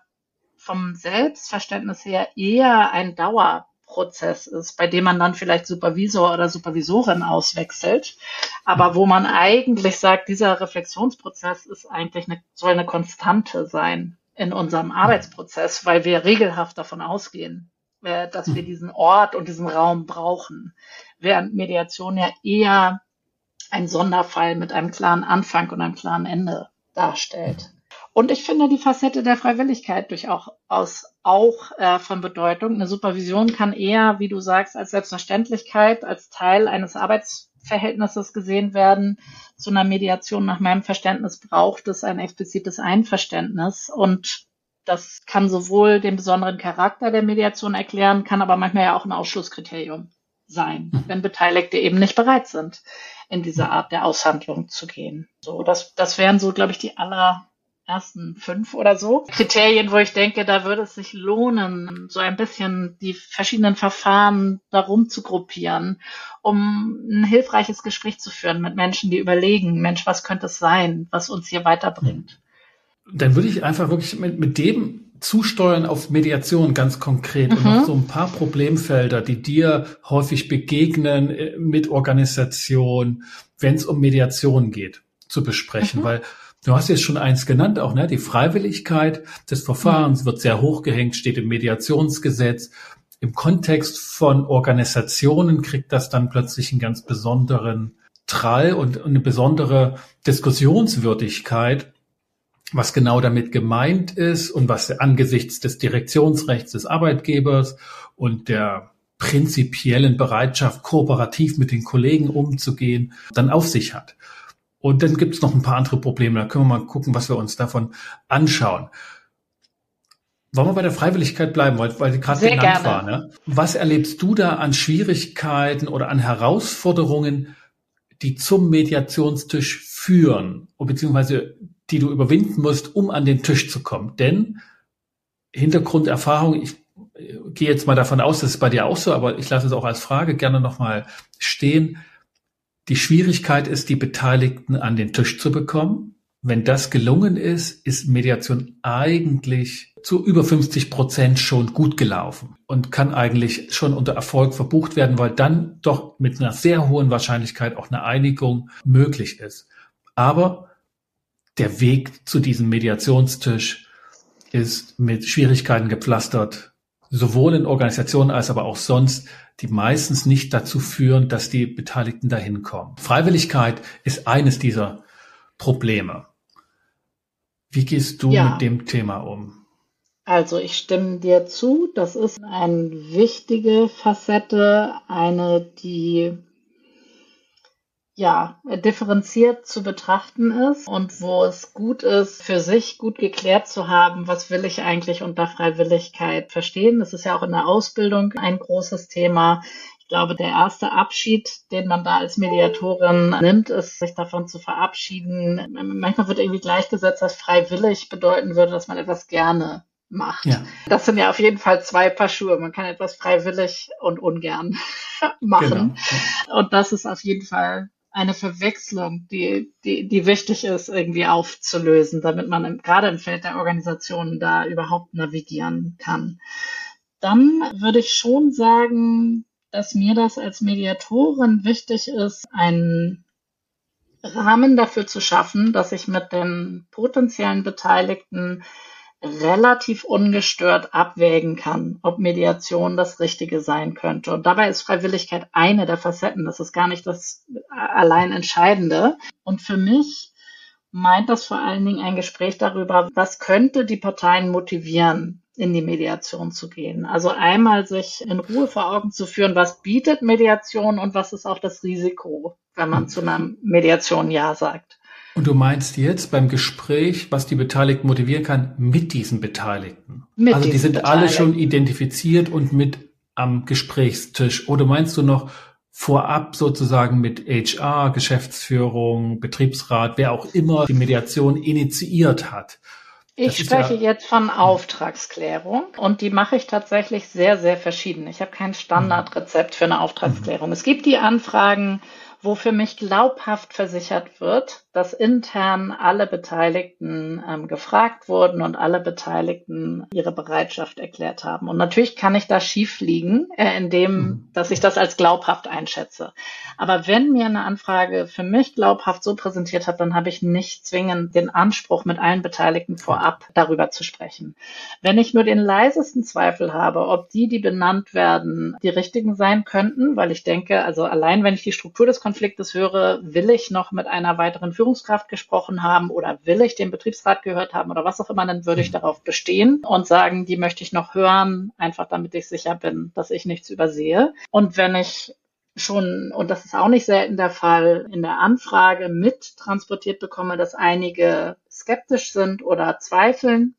vom Selbstverständnis her eher ein Dauer Prozess ist, bei dem man dann vielleicht Supervisor oder Supervisorin auswechselt, aber wo man eigentlich sagt, dieser Reflexionsprozess ist eigentlich eine, soll eine Konstante sein in unserem Arbeitsprozess, weil wir regelhaft davon ausgehen, äh, dass wir diesen Ort und diesen Raum brauchen, während Mediation ja eher ein Sonderfall mit einem klaren Anfang und einem klaren Ende darstellt. Und ich finde die Facette der Freiwilligkeit durchaus auch äh, von Bedeutung. Eine Supervision kann eher, wie du sagst, als Selbstverständlichkeit, als Teil eines Arbeitsverhältnisses gesehen werden. Zu einer Mediation nach meinem Verständnis braucht es ein explizites Einverständnis und das kann sowohl den besonderen Charakter der Mediation erklären, kann aber manchmal ja auch ein Ausschlusskriterium sein, hm. wenn Beteiligte eben nicht bereit sind, in diese Art der Aushandlung zu gehen. So, das, das wären so, glaube ich, die aller ersten fünf oder so. Kriterien, wo ich denke, da würde es sich lohnen, so ein bisschen die verschiedenen Verfahren darum zu gruppieren, um ein hilfreiches Gespräch zu führen mit Menschen, die überlegen, Mensch, was könnte es sein, was uns hier weiterbringt. Dann würde ich einfach wirklich mit, mit dem zusteuern auf Mediation ganz konkret mhm. und noch so ein paar Problemfelder, die dir häufig begegnen äh, mit Organisation, wenn es um Mediation geht, zu besprechen, mhm. weil Du hast jetzt schon eins genannt, auch ne? die Freiwilligkeit des Verfahrens mhm. wird sehr hochgehängt, steht im Mediationsgesetz. Im Kontext von Organisationen kriegt das dann plötzlich einen ganz besonderen Trall und eine besondere Diskussionswürdigkeit, was genau damit gemeint ist und was angesichts des Direktionsrechts des Arbeitgebers und der prinzipiellen Bereitschaft, kooperativ mit den Kollegen umzugehen, dann auf sich hat. Und dann gibt es noch ein paar andere Probleme. Da können wir mal gucken, was wir uns davon anschauen. Wollen wir bei der Freiwilligkeit bleiben, weil, weil die gerade genannt gerne. war. Ne? Was erlebst du da an Schwierigkeiten oder an Herausforderungen, die zum Mediationstisch führen, beziehungsweise die du überwinden musst, um an den Tisch zu kommen? Denn Hintergrunderfahrung, ich äh, gehe jetzt mal davon aus, das ist bei dir auch so, aber ich lasse es auch als Frage gerne nochmal stehen die Schwierigkeit ist, die Beteiligten an den Tisch zu bekommen. Wenn das gelungen ist, ist Mediation eigentlich zu über 50 Prozent schon gut gelaufen und kann eigentlich schon unter Erfolg verbucht werden, weil dann doch mit einer sehr hohen Wahrscheinlichkeit auch eine Einigung möglich ist. Aber der Weg zu diesem Mediationstisch ist mit Schwierigkeiten gepflastert, sowohl in Organisationen als aber auch sonst, die meistens nicht dazu führen, dass die Beteiligten dahin kommen. Freiwilligkeit ist eines dieser Probleme. Wie gehst du ja. mit dem Thema um? Also ich stimme dir zu, das ist eine wichtige Facette, eine, die ja, differenziert zu betrachten ist und wo es gut ist, für sich gut geklärt zu haben, was will ich eigentlich unter Freiwilligkeit verstehen. Das ist ja auch in der Ausbildung ein großes Thema. Ich glaube, der erste Abschied, den man da als Mediatorin nimmt, ist, sich davon zu verabschieden. Manchmal wird irgendwie gleichgesetzt, dass freiwillig bedeuten würde, dass man etwas gerne macht. Ja. Das sind ja auf jeden Fall zwei Paar Schuhe. Man kann etwas freiwillig und ungern machen. Genau. Und das ist auf jeden Fall eine Verwechslung, die, die, die wichtig ist, irgendwie aufzulösen, damit man im, gerade im Feld der Organisationen da überhaupt navigieren kann. Dann würde ich schon sagen, dass mir das als Mediatorin wichtig ist, einen Rahmen dafür zu schaffen, dass ich mit den potenziellen Beteiligten relativ ungestört abwägen kann, ob Mediation das Richtige sein könnte. Und dabei ist Freiwilligkeit eine der Facetten. Das ist gar nicht das allein Entscheidende. Und für mich meint das vor allen Dingen ein Gespräch darüber, was könnte die Parteien motivieren, in die Mediation zu gehen. Also einmal sich in Ruhe vor Augen zu führen, was bietet Mediation und was ist auch das Risiko, wenn man zu einer Mediation Ja sagt. Und du meinst jetzt beim Gespräch, was die Beteiligten motivieren kann, mit diesen Beteiligten? Mit also die sind alle schon identifiziert und mit am Gesprächstisch. Oder meinst du noch vorab sozusagen mit HR, Geschäftsführung, Betriebsrat, wer auch immer die Mediation initiiert hat? Ich spreche ja, jetzt von Auftragsklärung und die mache ich tatsächlich sehr, sehr verschieden. Ich habe kein Standardrezept für eine Auftragsklärung. Mhm. Es gibt die Anfragen, wo für mich glaubhaft versichert wird, dass intern alle Beteiligten ähm, gefragt wurden und alle Beteiligten ihre Bereitschaft erklärt haben. Und natürlich kann ich da schief liegen, äh, indem, mhm. dass ich das als glaubhaft einschätze. Aber wenn mir eine Anfrage für mich glaubhaft so präsentiert hat, dann habe ich nicht zwingend den Anspruch, mit allen Beteiligten vorab darüber zu sprechen. Wenn ich nur den leisesten Zweifel habe, ob die, die benannt werden, die richtigen sein könnten, weil ich denke, also allein wenn ich die Struktur des Konfliktes höre, will ich noch mit einer weiteren Führungskraft gesprochen haben oder will ich den Betriebsrat gehört haben oder was auch immer, dann würde ich mhm. darauf bestehen und sagen, die möchte ich noch hören, einfach damit ich sicher bin, dass ich nichts übersehe. Und wenn ich schon, und das ist auch nicht selten der Fall, in der Anfrage mit transportiert bekomme, dass einige skeptisch sind oder zweifeln,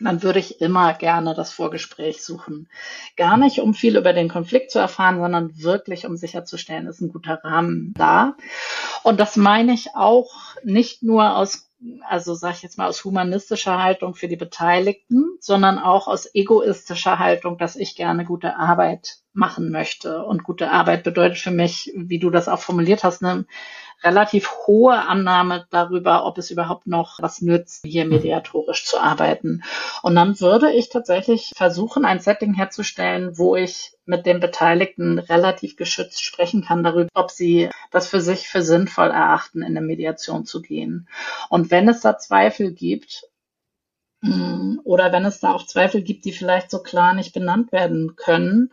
dann würde ich immer gerne das Vorgespräch suchen. Gar nicht, um viel über den Konflikt zu erfahren, sondern wirklich, um sicherzustellen, ist ein guter Rahmen da. Und das meine ich auch nicht nur aus, also sage ich jetzt mal aus humanistischer Haltung für die Beteiligten, sondern auch aus egoistischer Haltung, dass ich gerne gute Arbeit machen möchte. Und gute Arbeit bedeutet für mich, wie du das auch formuliert hast, eine relativ hohe Annahme darüber, ob es überhaupt noch was nützt, hier mhm. mediatorisch zu arbeiten. Und dann würde ich tatsächlich versuchen, ein Setting herzustellen, wo ich mit den Beteiligten relativ geschützt sprechen kann darüber, ob sie das für sich für sinnvoll erachten, in eine Mediation zu gehen. Und wenn es da Zweifel gibt, mm, oder wenn es da auch Zweifel gibt, die vielleicht so klar nicht benannt werden können,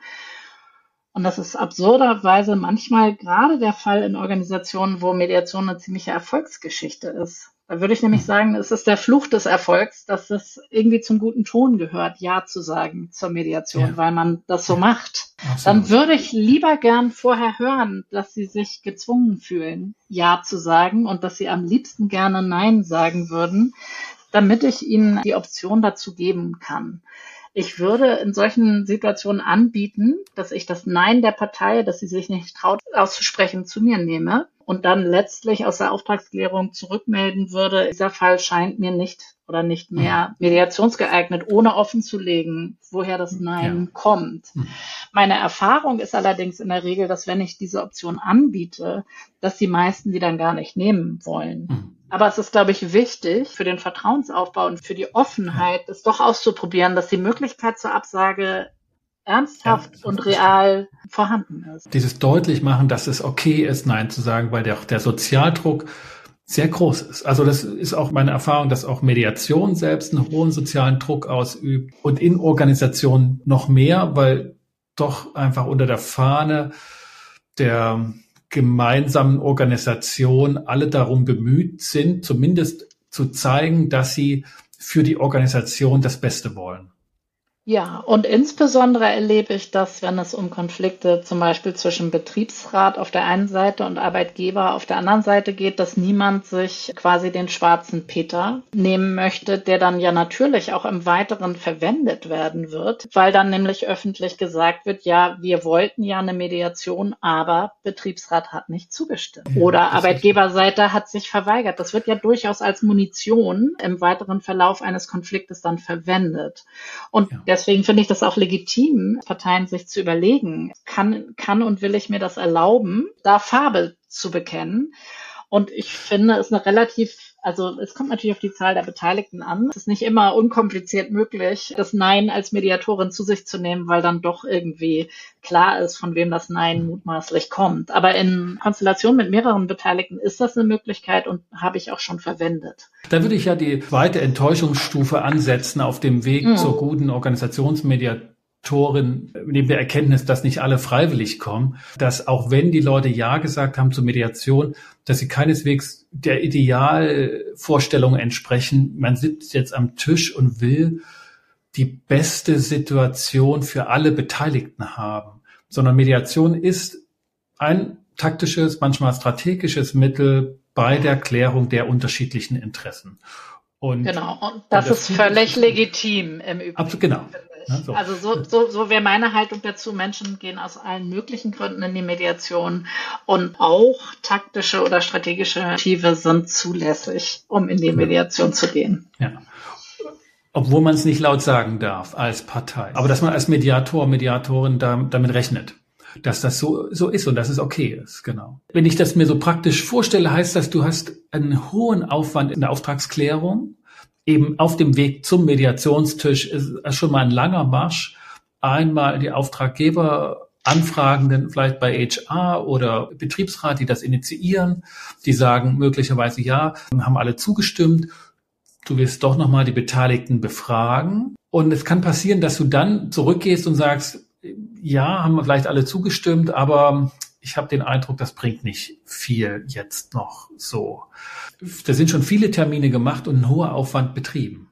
und das ist absurderweise manchmal gerade der Fall in Organisationen, wo Mediation eine ziemliche Erfolgsgeschichte ist. Da würde ich nämlich mhm. sagen, es ist der Fluch des Erfolgs, dass es irgendwie zum guten Ton gehört, Ja zu sagen zur Mediation, ja. weil man das so macht. Absolut. Dann würde ich lieber gern vorher hören, dass sie sich gezwungen fühlen, Ja zu sagen und dass sie am liebsten gerne Nein sagen würden, damit ich ihnen die Option dazu geben kann. Ich würde in solchen Situationen anbieten, dass ich das Nein der Partei, dass sie sich nicht traut auszusprechen, zu mir nehme und dann letztlich aus der Auftragsklärung zurückmelden würde, dieser Fall scheint mir nicht oder nicht mehr mhm. mediationsgeeignet, ohne offen zu legen, woher das Nein ja. kommt. Mhm. Meine Erfahrung ist allerdings in der Regel, dass wenn ich diese Option anbiete, dass die meisten die dann gar nicht nehmen wollen. Aber es ist, glaube ich, wichtig für den Vertrauensaufbau und für die Offenheit, es doch auszuprobieren, dass die Möglichkeit zur Absage ernsthaft ja, und real vorhanden ist. Dieses deutlich machen, dass es okay ist, Nein zu sagen, weil der, der Sozialdruck sehr groß ist. Also das ist auch meine Erfahrung, dass auch Mediation selbst einen hohen sozialen Druck ausübt und in Organisationen noch mehr, weil doch einfach unter der Fahne der gemeinsamen Organisation alle darum bemüht sind, zumindest zu zeigen, dass sie für die Organisation das Beste wollen. Ja, und insbesondere erlebe ich das, wenn es um Konflikte zum Beispiel zwischen Betriebsrat auf der einen Seite und Arbeitgeber auf der anderen Seite geht, dass niemand sich quasi den schwarzen Peter nehmen möchte, der dann ja natürlich auch im Weiteren verwendet werden wird, weil dann nämlich öffentlich gesagt wird, ja, wir wollten ja eine Mediation, aber Betriebsrat hat nicht zugestimmt. Ja, Oder Arbeitgeberseite hat sich verweigert. Das wird ja durchaus als Munition im weiteren Verlauf eines Konfliktes dann verwendet. Und ja deswegen finde ich das auch legitim, Parteien sich zu überlegen, kann, kann und will ich mir das erlauben, da Farbe zu bekennen. Und ich finde, es ist eine relativ also es kommt natürlich auf die Zahl der Beteiligten an. Es ist nicht immer unkompliziert möglich, das Nein als Mediatorin zu sich zu nehmen, weil dann doch irgendwie klar ist, von wem das Nein mutmaßlich kommt. Aber in Konstellation mit mehreren Beteiligten ist das eine Möglichkeit und habe ich auch schon verwendet. Da würde ich ja die zweite Enttäuschungsstufe ansetzen auf dem Weg mhm. zur guten Organisationsmediation Torin neben der Erkenntnis, dass nicht alle freiwillig kommen, dass auch wenn die Leute Ja gesagt haben zur Mediation, dass sie keineswegs der Idealvorstellung entsprechen. Man sitzt jetzt am Tisch und will die beste Situation für alle Beteiligten haben, sondern Mediation ist ein taktisches, manchmal strategisches Mittel bei der Klärung der unterschiedlichen Interessen. Und, genau, und das, und das ist völlig legitim im Übrigen. Absolut, genau. Ja, so. Also so, so, so wäre meine Haltung dazu. Menschen gehen aus allen möglichen Gründen in die Mediation und auch taktische oder strategische Motive sind zulässig, um in die Mediation zu gehen. Ja. Obwohl man es nicht laut sagen darf als Partei. Aber dass man als Mediator, Mediatorin da, damit rechnet dass das so, so ist und dass es okay ist, genau. Wenn ich das mir so praktisch vorstelle, heißt das, du hast einen hohen Aufwand in der Auftragsklärung, eben auf dem Weg zum Mediationstisch ist schon mal ein langer Marsch. Einmal die Auftraggeber Anfragenden vielleicht bei HR oder Betriebsrat, die das initiieren, die sagen möglicherweise ja, haben alle zugestimmt. Du wirst doch nochmal die Beteiligten befragen. Und es kann passieren, dass du dann zurückgehst und sagst, ja, haben vielleicht alle zugestimmt, aber ich habe den Eindruck, das bringt nicht viel jetzt noch so. Da sind schon viele Termine gemacht und ein hoher Aufwand betrieben.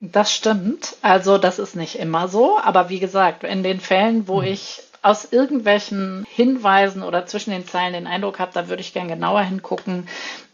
Das stimmt. Also das ist nicht immer so. Aber wie gesagt, in den Fällen, wo hm. ich aus irgendwelchen Hinweisen oder zwischen den Zeilen den Eindruck habe, da würde ich gern genauer hingucken,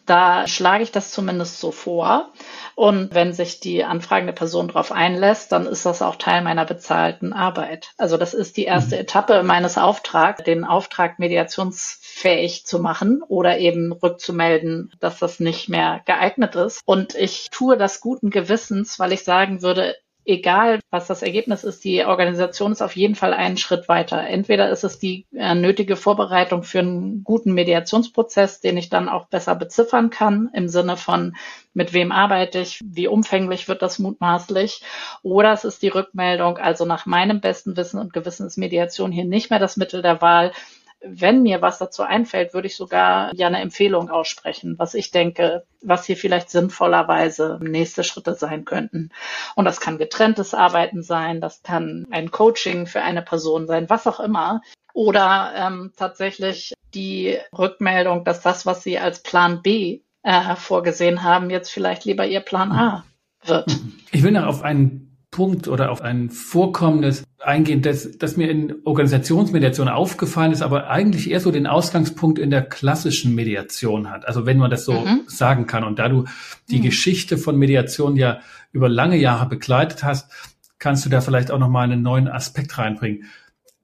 da schlage ich das zumindest so vor. Und wenn sich die anfragende Person darauf einlässt, dann ist das auch Teil meiner bezahlten Arbeit. Also das ist die erste mhm. Etappe meines Auftrags, den Auftrag mediationsfähig zu machen oder eben rückzumelden, dass das nicht mehr geeignet ist. Und ich tue das guten Gewissens, weil ich sagen würde, egal was das Ergebnis ist, die Organisation ist auf jeden Fall einen Schritt weiter. Entweder ist es die äh, nötige Vorbereitung für einen guten Mediationsprozess, den ich dann auch besser beziffern kann, im Sinne von, mit wem arbeite ich, wie umfänglich wird das mutmaßlich, oder es ist die Rückmeldung, also nach meinem besten Wissen und Gewissen ist Mediation hier nicht mehr das Mittel der Wahl, wenn mir was dazu einfällt, würde ich sogar ja eine Empfehlung aussprechen, was ich denke, was hier vielleicht sinnvollerweise nächste Schritte sein könnten. Und das kann getrenntes Arbeiten sein, das kann ein Coaching für eine Person sein, was auch immer. Oder ähm, tatsächlich die Rückmeldung, dass das, was Sie als Plan B äh, vorgesehen haben, jetzt vielleicht lieber Ihr Plan A wird. Ich will noch auf einen Punkt oder auf ein Vorkommnis eingehen, das, das mir in Organisationsmediation aufgefallen ist, aber eigentlich eher so den Ausgangspunkt in der klassischen Mediation hat. Also wenn man das so mhm. sagen kann. Und da du die mhm. Geschichte von Mediation ja über lange Jahre begleitet hast, kannst du da vielleicht auch nochmal einen neuen Aspekt reinbringen.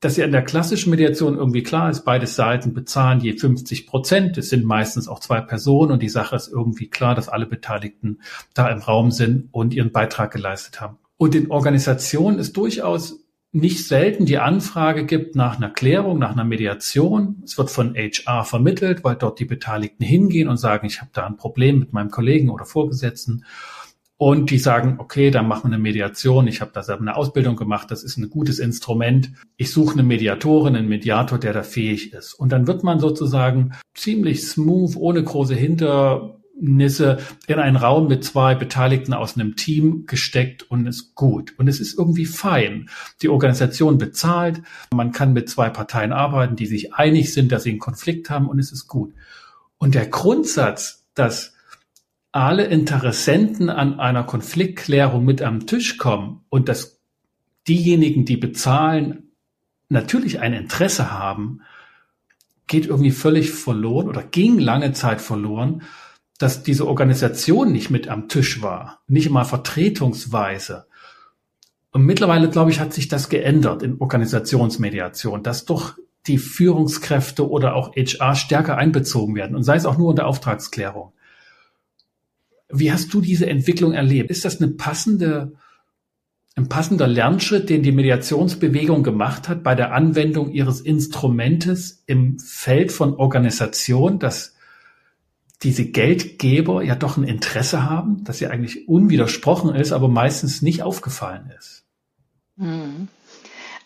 Dass ja in der klassischen Mediation irgendwie klar ist, beide Seiten bezahlen je 50 Prozent. Es sind meistens auch zwei Personen und die Sache ist irgendwie klar, dass alle Beteiligten da im Raum sind und ihren Beitrag geleistet haben. Und in Organisationen ist durchaus nicht selten die Anfrage gibt nach einer Klärung, nach einer Mediation. Es wird von HR vermittelt, weil dort die Beteiligten hingehen und sagen, ich habe da ein Problem mit meinem Kollegen oder Vorgesetzten. Und die sagen, okay, dann machen wir eine Mediation. Ich habe da selber eine Ausbildung gemacht. Das ist ein gutes Instrument. Ich suche eine Mediatorin, einen Mediator, der da fähig ist. Und dann wird man sozusagen ziemlich smooth, ohne große Hinter Nisse in einen Raum mit zwei Beteiligten aus einem Team gesteckt und ist gut. Und es ist irgendwie fein. Die Organisation bezahlt, man kann mit zwei Parteien arbeiten, die sich einig sind, dass sie einen Konflikt haben und es ist gut. Und der Grundsatz, dass alle Interessenten an einer Konfliktklärung mit am Tisch kommen und dass diejenigen, die bezahlen, natürlich ein Interesse haben, geht irgendwie völlig verloren oder ging lange Zeit verloren, dass diese Organisation nicht mit am Tisch war, nicht immer vertretungsweise. Und mittlerweile, glaube ich, hat sich das geändert in Organisationsmediation, dass doch die Führungskräfte oder auch HR stärker einbezogen werden und sei es auch nur unter Auftragsklärung. Wie hast du diese Entwicklung erlebt? Ist das eine passende ein passender Lernschritt, den die Mediationsbewegung gemacht hat bei der Anwendung ihres Instrumentes im Feld von Organisation, dass diese Geldgeber ja doch ein Interesse haben, das ja eigentlich unwidersprochen ist, aber meistens nicht aufgefallen ist. Hm.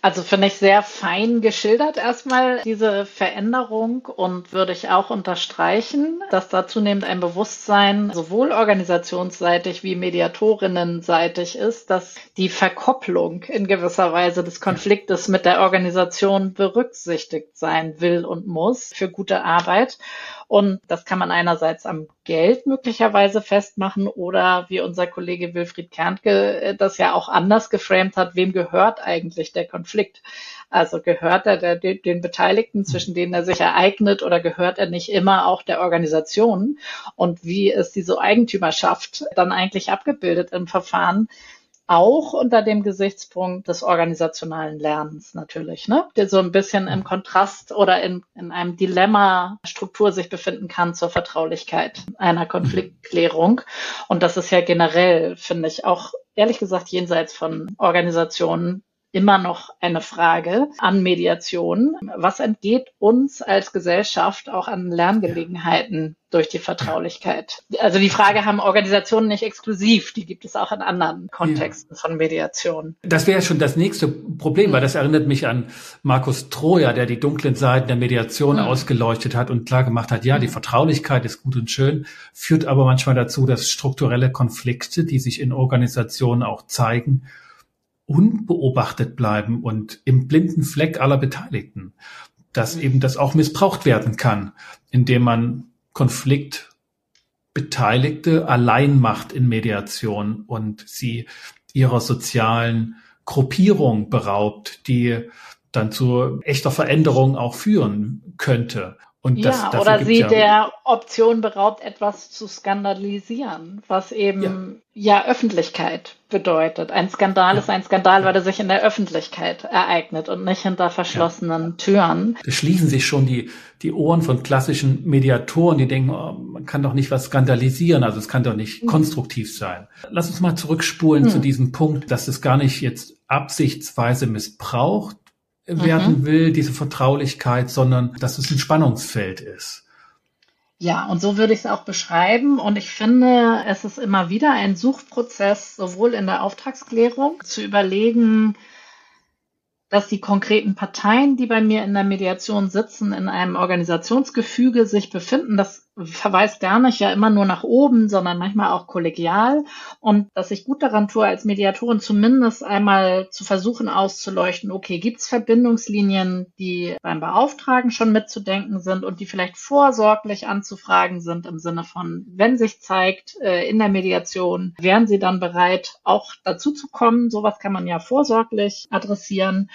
Also finde ich sehr fein geschildert erstmal diese Veränderung und würde ich auch unterstreichen, dass da zunehmend ein Bewusstsein sowohl organisationsseitig wie mediatorinnenseitig ist, dass die Verkopplung in gewisser Weise des Konfliktes mit der Organisation berücksichtigt sein will und muss für gute Arbeit. Und das kann man einerseits am Geld möglicherweise festmachen oder wie unser Kollege Wilfried Kernke äh, das ja auch anders geframed hat, wem gehört eigentlich der Konflikt? Also gehört er der, den Beteiligten, zwischen denen er sich ereignet oder gehört er nicht immer auch der Organisation? Und wie ist diese Eigentümerschaft dann eigentlich abgebildet im Verfahren? Auch unter dem Gesichtspunkt des organisationalen Lernens natürlich, ne? der so ein bisschen im Kontrast oder in, in einem Dilemma Struktur sich befinden kann zur Vertraulichkeit einer Konfliktklärung. Und das ist ja generell, finde ich, auch ehrlich gesagt jenseits von Organisationen immer noch eine Frage an Mediation. Was entgeht uns als Gesellschaft auch an Lerngelegenheiten durch die Vertraulichkeit? Also die Frage haben Organisationen nicht exklusiv, die gibt es auch in anderen Kontexten ja. von Mediation. Das wäre schon das nächste Problem, weil das erinnert mich an Markus Troja, der die dunklen Seiten der Mediation mhm. ausgeleuchtet hat und klar gemacht hat, ja, die Vertraulichkeit ist gut und schön, führt aber manchmal dazu, dass strukturelle Konflikte, die sich in Organisationen auch zeigen, unbeobachtet bleiben und im blinden Fleck aller Beteiligten, dass eben das auch missbraucht werden kann, indem man Konfliktbeteiligte allein macht in Mediation und sie ihrer sozialen Gruppierung beraubt, die dann zu echter Veränderung auch führen könnte. Und das, ja, oder sie ja der Option beraubt, etwas zu skandalisieren, was eben ja, ja Öffentlichkeit bedeutet. Ein Skandal ja. ist ein Skandal, weil er sich in der Öffentlichkeit ereignet und nicht hinter verschlossenen Türen. Da schließen sich schon die, die Ohren von klassischen Mediatoren, die denken, oh, man kann doch nicht was skandalisieren, also es kann doch nicht mhm. konstruktiv sein. Lass uns mal zurückspulen mhm. zu diesem Punkt, dass es gar nicht jetzt absichtsweise missbraucht werden mhm. will, diese Vertraulichkeit, sondern dass es ein Spannungsfeld ist. Ja, und so würde ich es auch beschreiben. Und ich finde, es ist immer wieder ein Suchprozess, sowohl in der Auftragsklärung zu überlegen, dass die konkreten Parteien, die bei mir in der Mediation sitzen, in einem Organisationsgefüge sich befinden. Das verweist gar nicht ja immer nur nach oben, sondern manchmal auch kollegial. Und dass ich gut daran tue, als Mediatorin zumindest einmal zu versuchen auszuleuchten, okay, gibt es Verbindungslinien, die beim Beauftragen schon mitzudenken sind und die vielleicht vorsorglich anzufragen sind im Sinne von, wenn sich zeigt äh, in der Mediation, wären sie dann bereit, auch dazu zu kommen. Sowas kann man ja vorsorglich adressieren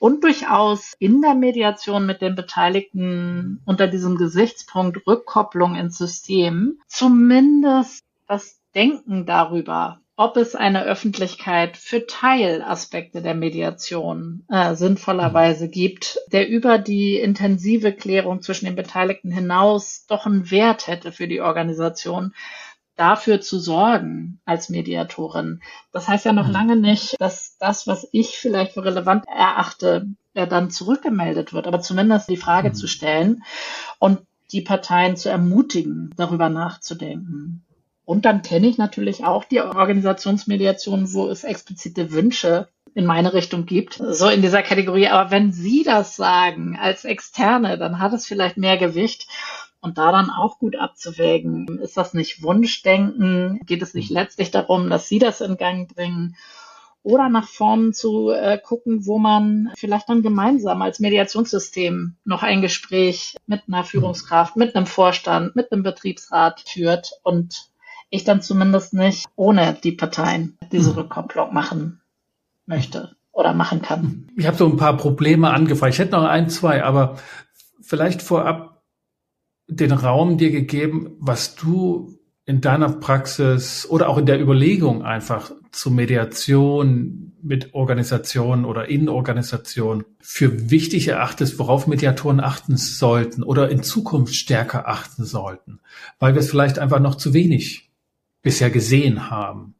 und durchaus in der Mediation mit den Beteiligten unter diesem Gesichtspunkt Rückkopplung ins System. Zumindest das Denken darüber, ob es eine Öffentlichkeit für Teilaspekte der Mediation äh, sinnvollerweise gibt, der über die intensive Klärung zwischen den Beteiligten hinaus doch einen Wert hätte für die Organisation, dafür zu sorgen als Mediatorin. Das heißt ja noch mhm. lange nicht, dass das, was ich vielleicht für relevant erachte, dann zurückgemeldet wird, aber zumindest die Frage mhm. zu stellen und die Parteien zu ermutigen, darüber nachzudenken. Und dann kenne ich natürlich auch die Organisationsmediation, wo es explizite Wünsche in meine Richtung gibt, so in dieser Kategorie. Aber wenn Sie das sagen als Externe, dann hat es vielleicht mehr Gewicht und da dann auch gut abzuwägen, ist das nicht Wunschdenken? Geht es nicht letztlich darum, dass Sie das in Gang bringen? Oder nach vorn zu äh, gucken, wo man vielleicht dann gemeinsam als Mediationssystem noch ein Gespräch mit einer Führungskraft, mit einem Vorstand, mit einem Betriebsrat führt und ich dann zumindest nicht ohne die Parteien diese hm. Rückkopplung machen möchte oder machen kann. Ich habe so ein paar Probleme angefragt. Ich hätte noch ein, zwei, aber vielleicht vorab den Raum dir gegeben, was du in deiner Praxis oder auch in der Überlegung einfach zu Mediation mit Organisationen oder in Organisationen für wichtig erachtest, worauf Mediatoren achten sollten oder in Zukunft stärker achten sollten, weil wir es vielleicht einfach noch zu wenig bisher gesehen haben.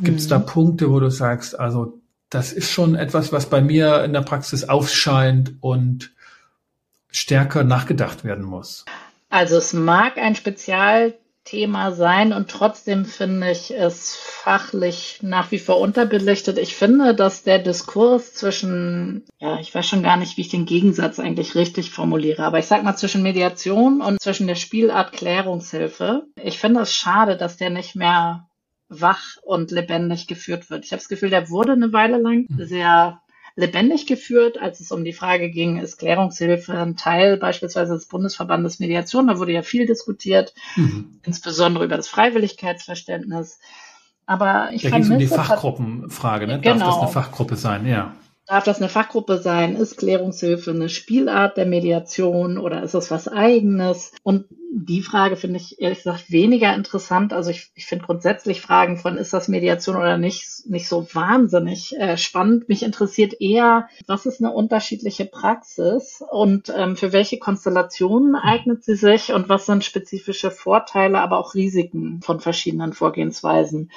Gibt es mhm. da Punkte, wo du sagst, also das ist schon etwas, was bei mir in der Praxis aufscheint und stärker nachgedacht werden muss? Also es mag ein Spezialthema sein und trotzdem finde ich es fachlich nach wie vor unterbelichtet. Ich finde, dass der Diskurs zwischen, ja, ich weiß schon gar nicht, wie ich den Gegensatz eigentlich richtig formuliere, aber ich sag mal zwischen Mediation und zwischen der Spielart Klärungshilfe. Ich finde es schade, dass der nicht mehr wach und lebendig geführt wird. Ich habe das Gefühl, der wurde eine Weile lang mhm. sehr lebendig geführt, als es um die Frage ging, ist Klärungshilfe ein Teil beispielsweise des Bundesverbandes Mediation? Da wurde ja viel diskutiert, mhm. insbesondere über das Freiwilligkeitsverständnis. Aber ich da ging es um die Fachgruppenfrage, ne? Genau. Darf das eine Fachgruppe sein? Ja. Darf das eine Fachgruppe sein? Ist Klärungshilfe eine Spielart der Mediation oder ist es was eigenes? Und die Frage finde ich ehrlich gesagt weniger interessant. Also ich, ich finde grundsätzlich Fragen von ist das Mediation oder nicht nicht so wahnsinnig äh, spannend. Mich interessiert eher, was ist eine unterschiedliche Praxis und ähm, für welche Konstellationen eignet sie sich und was sind spezifische Vorteile, aber auch Risiken von verschiedenen Vorgehensweisen.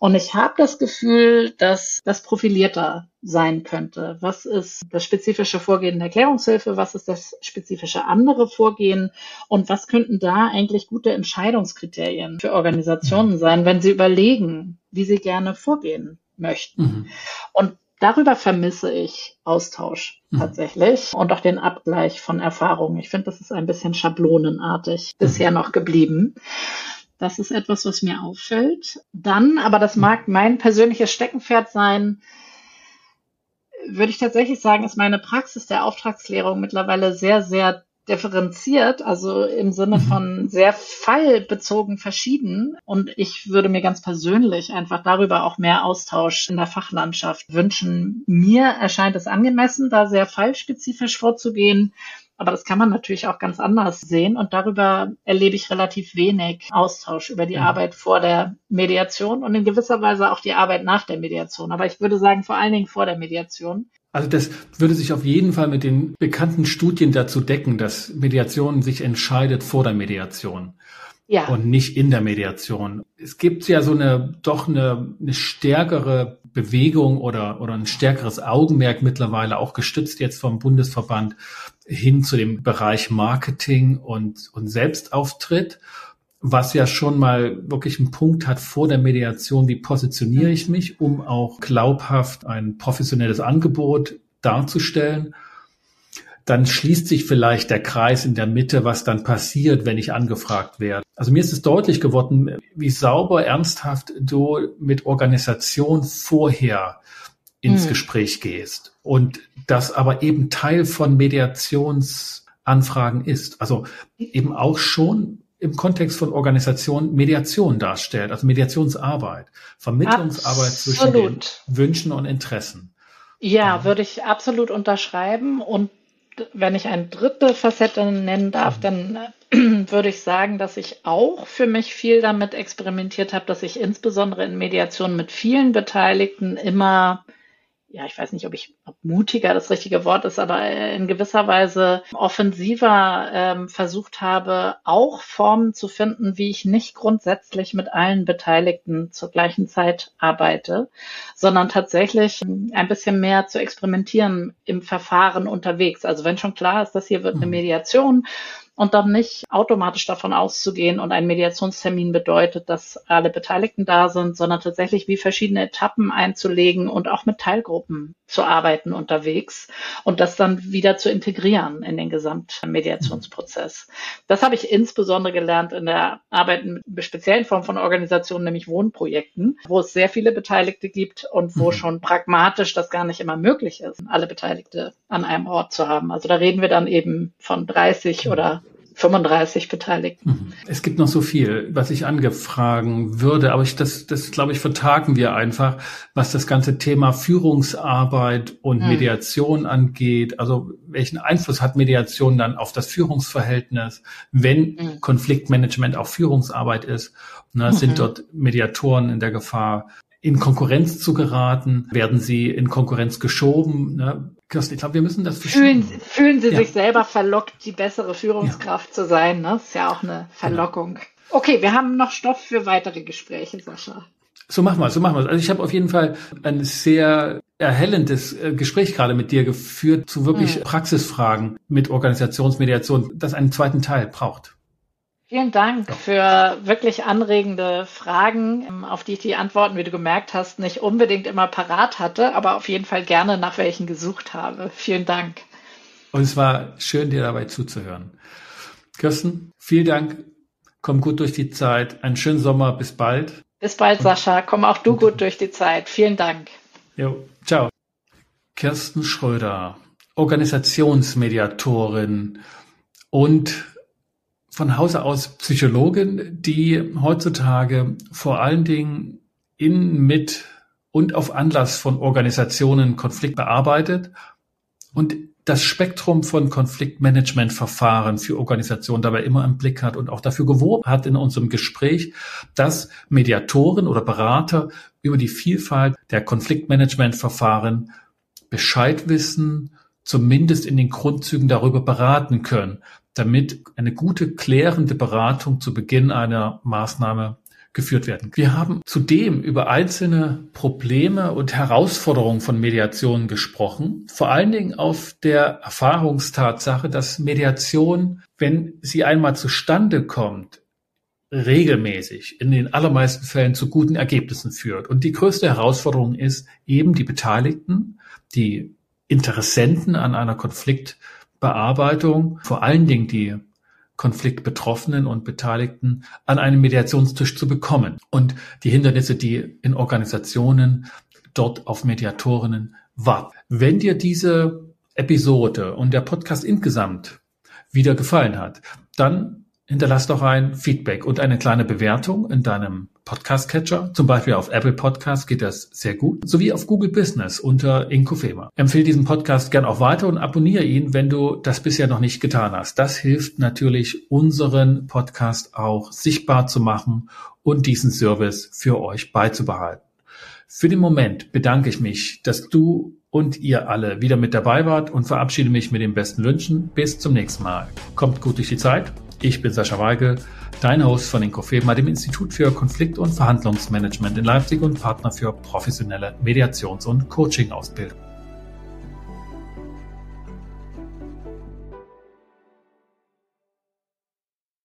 Und ich habe das Gefühl, dass das profilierter sein könnte. Was ist das spezifische Vorgehen der Klärungshilfe? Was ist das spezifische andere Vorgehen? Und was könnten da eigentlich gute Entscheidungskriterien für Organisationen mhm. sein, wenn sie überlegen, wie sie gerne vorgehen möchten? Mhm. Und darüber vermisse ich Austausch mhm. tatsächlich und auch den Abgleich von Erfahrungen. Ich finde, das ist ein bisschen schablonenartig mhm. bisher noch geblieben. Das ist etwas, was mir auffällt. Dann, aber das mag mein persönliches Steckenpferd sein, würde ich tatsächlich sagen, ist meine Praxis der Auftragsklärung mittlerweile sehr, sehr differenziert, also im Sinne mhm. von sehr fallbezogen verschieden. Und ich würde mir ganz persönlich einfach darüber auch mehr Austausch in der Fachlandschaft wünschen. Mir erscheint es angemessen, da sehr fallspezifisch vorzugehen. Aber das kann man natürlich auch ganz anders sehen und darüber erlebe ich relativ wenig Austausch über die ja. Arbeit vor der Mediation und in gewisser Weise auch die Arbeit nach der Mediation. Aber ich würde sagen, vor allen Dingen vor der Mediation. Also das würde sich auf jeden Fall mit den bekannten Studien dazu decken, dass Mediation sich entscheidet vor der Mediation. Ja. Und nicht in der Mediation. Es gibt ja so eine, doch eine, eine stärkere Bewegung oder, oder ein stärkeres Augenmerk mittlerweile, auch gestützt jetzt vom Bundesverband, hin zu dem Bereich Marketing und, und Selbstauftritt, was ja schon mal wirklich einen Punkt hat vor der Mediation, wie positioniere ich mich, um auch glaubhaft ein professionelles Angebot darzustellen. Dann schließt sich vielleicht der Kreis in der Mitte, was dann passiert, wenn ich angefragt werde. Also mir ist es deutlich geworden, wie sauber, ernsthaft du mit Organisation vorher ins mhm. Gespräch gehst und das aber eben Teil von Mediationsanfragen ist. Also eben auch schon im Kontext von Organisation Mediation darstellt, also Mediationsarbeit, Vermittlungsarbeit absolut. zwischen den Wünschen und Interessen. Ja, ja, würde ich absolut unterschreiben. Und wenn ich eine dritte Facette nennen darf, mhm. dann würde ich sagen, dass ich auch für mich viel damit experimentiert habe, dass ich insbesondere in Mediation mit vielen Beteiligten immer ja, ich weiß nicht, ob ich ob mutiger das richtige Wort ist, aber in gewisser Weise offensiver ähm, versucht habe, auch Formen zu finden, wie ich nicht grundsätzlich mit allen Beteiligten zur gleichen Zeit arbeite, sondern tatsächlich ein bisschen mehr zu experimentieren im Verfahren unterwegs. Also wenn schon klar ist, dass hier wird eine mhm. Mediation und dann nicht automatisch davon auszugehen und ein Mediationstermin bedeutet, dass alle Beteiligten da sind, sondern tatsächlich wie verschiedene Etappen einzulegen und auch mit Teilgruppen zu arbeiten unterwegs und das dann wieder zu integrieren in den Gesamtmediationsprozess. Das habe ich insbesondere gelernt in der Arbeit mit speziellen Form von Organisationen, nämlich Wohnprojekten, wo es sehr viele Beteiligte gibt und wo mhm. schon pragmatisch das gar nicht immer möglich ist, alle Beteiligte an einem Ort zu haben. Also da reden wir dann eben von 30 oder 35 Beteiligten. Mhm. Es gibt noch so viel, was ich angefragen würde, aber ich, das, das glaube ich, vertagen wir einfach, was das ganze Thema Führungsarbeit und mhm. Mediation angeht. Also welchen Einfluss hat Mediation dann auf das Führungsverhältnis, wenn mhm. Konfliktmanagement auch Führungsarbeit ist? Na, sind mhm. dort Mediatoren in der Gefahr, in Konkurrenz zu geraten? Werden sie in Konkurrenz geschoben? Ne? Kirsten, ich glaube, wir müssen das fühlen. Fühlen Sie ja. sich selber verlockt, die bessere Führungskraft ja. zu sein? Ne? Das ist ja auch eine Verlockung. Genau. Okay, wir haben noch Stoff für weitere Gespräche, Sascha. So machen wir so machen wir Also ich habe auf jeden Fall ein sehr erhellendes äh, Gespräch gerade mit dir geführt zu wirklich mhm. Praxisfragen mit Organisationsmediation, das einen zweiten Teil braucht. Vielen Dank für wirklich anregende Fragen, ähm, auf die ich die Antworten, wie du gemerkt hast, nicht unbedingt immer parat hatte, aber auf jeden Fall gerne nach welchen gesucht habe. Vielen Dank. Und es war schön, dir dabei zuzuhören. Kirsten, vielen Dank. Komm gut durch die Zeit. Einen schönen Sommer. Bis bald. Bis bald, Sascha. Komm auch du gut durch die Zeit. Vielen Dank. Jo, ciao. Kirsten Schröder, Organisationsmediatorin und von Hause aus Psychologin, die heutzutage vor allen Dingen in, mit und auf Anlass von Organisationen Konflikt bearbeitet und das Spektrum von Konfliktmanagementverfahren für Organisationen dabei immer im Blick hat und auch dafür geworben hat in unserem Gespräch, dass Mediatoren oder Berater über die Vielfalt der Konfliktmanagementverfahren Bescheid wissen, zumindest in den Grundzügen darüber beraten können, damit eine gute klärende Beratung zu Beginn einer Maßnahme geführt werden. Wir haben zudem über einzelne Probleme und Herausforderungen von Mediation gesprochen, vor allen Dingen auf der Erfahrungstatsache, dass Mediation, wenn sie einmal zustande kommt, regelmäßig in den allermeisten Fällen zu guten Ergebnissen führt. Und die größte Herausforderung ist eben die Beteiligten, die Interessenten an einer Konfliktbearbeitung, vor allen Dingen die Konfliktbetroffenen und Beteiligten an einem Mediationstisch zu bekommen und die Hindernisse, die in Organisationen dort auf Mediatorinnen warten. Wenn dir diese Episode und der Podcast insgesamt wieder gefallen hat, dann hinterlass doch ein Feedback und eine kleine Bewertung in deinem Podcast-Catcher. Zum Beispiel auf Apple Podcast geht das sehr gut, sowie auf Google Business unter Inkofema. Empfehle diesen Podcast gern auch weiter und abonniere ihn, wenn du das bisher noch nicht getan hast. Das hilft natürlich, unseren Podcast auch sichtbar zu machen und diesen Service für euch beizubehalten. Für den Moment bedanke ich mich, dass du und ihr alle wieder mit dabei wart und verabschiede mich mit den besten Wünschen. Bis zum nächsten Mal. Kommt gut durch die Zeit ich bin Sascha Weigel, dein Host von Inkofema, dem Institut für Konflikt- und Verhandlungsmanagement in Leipzig und Partner für professionelle Mediations- und Coaching-Ausbildung.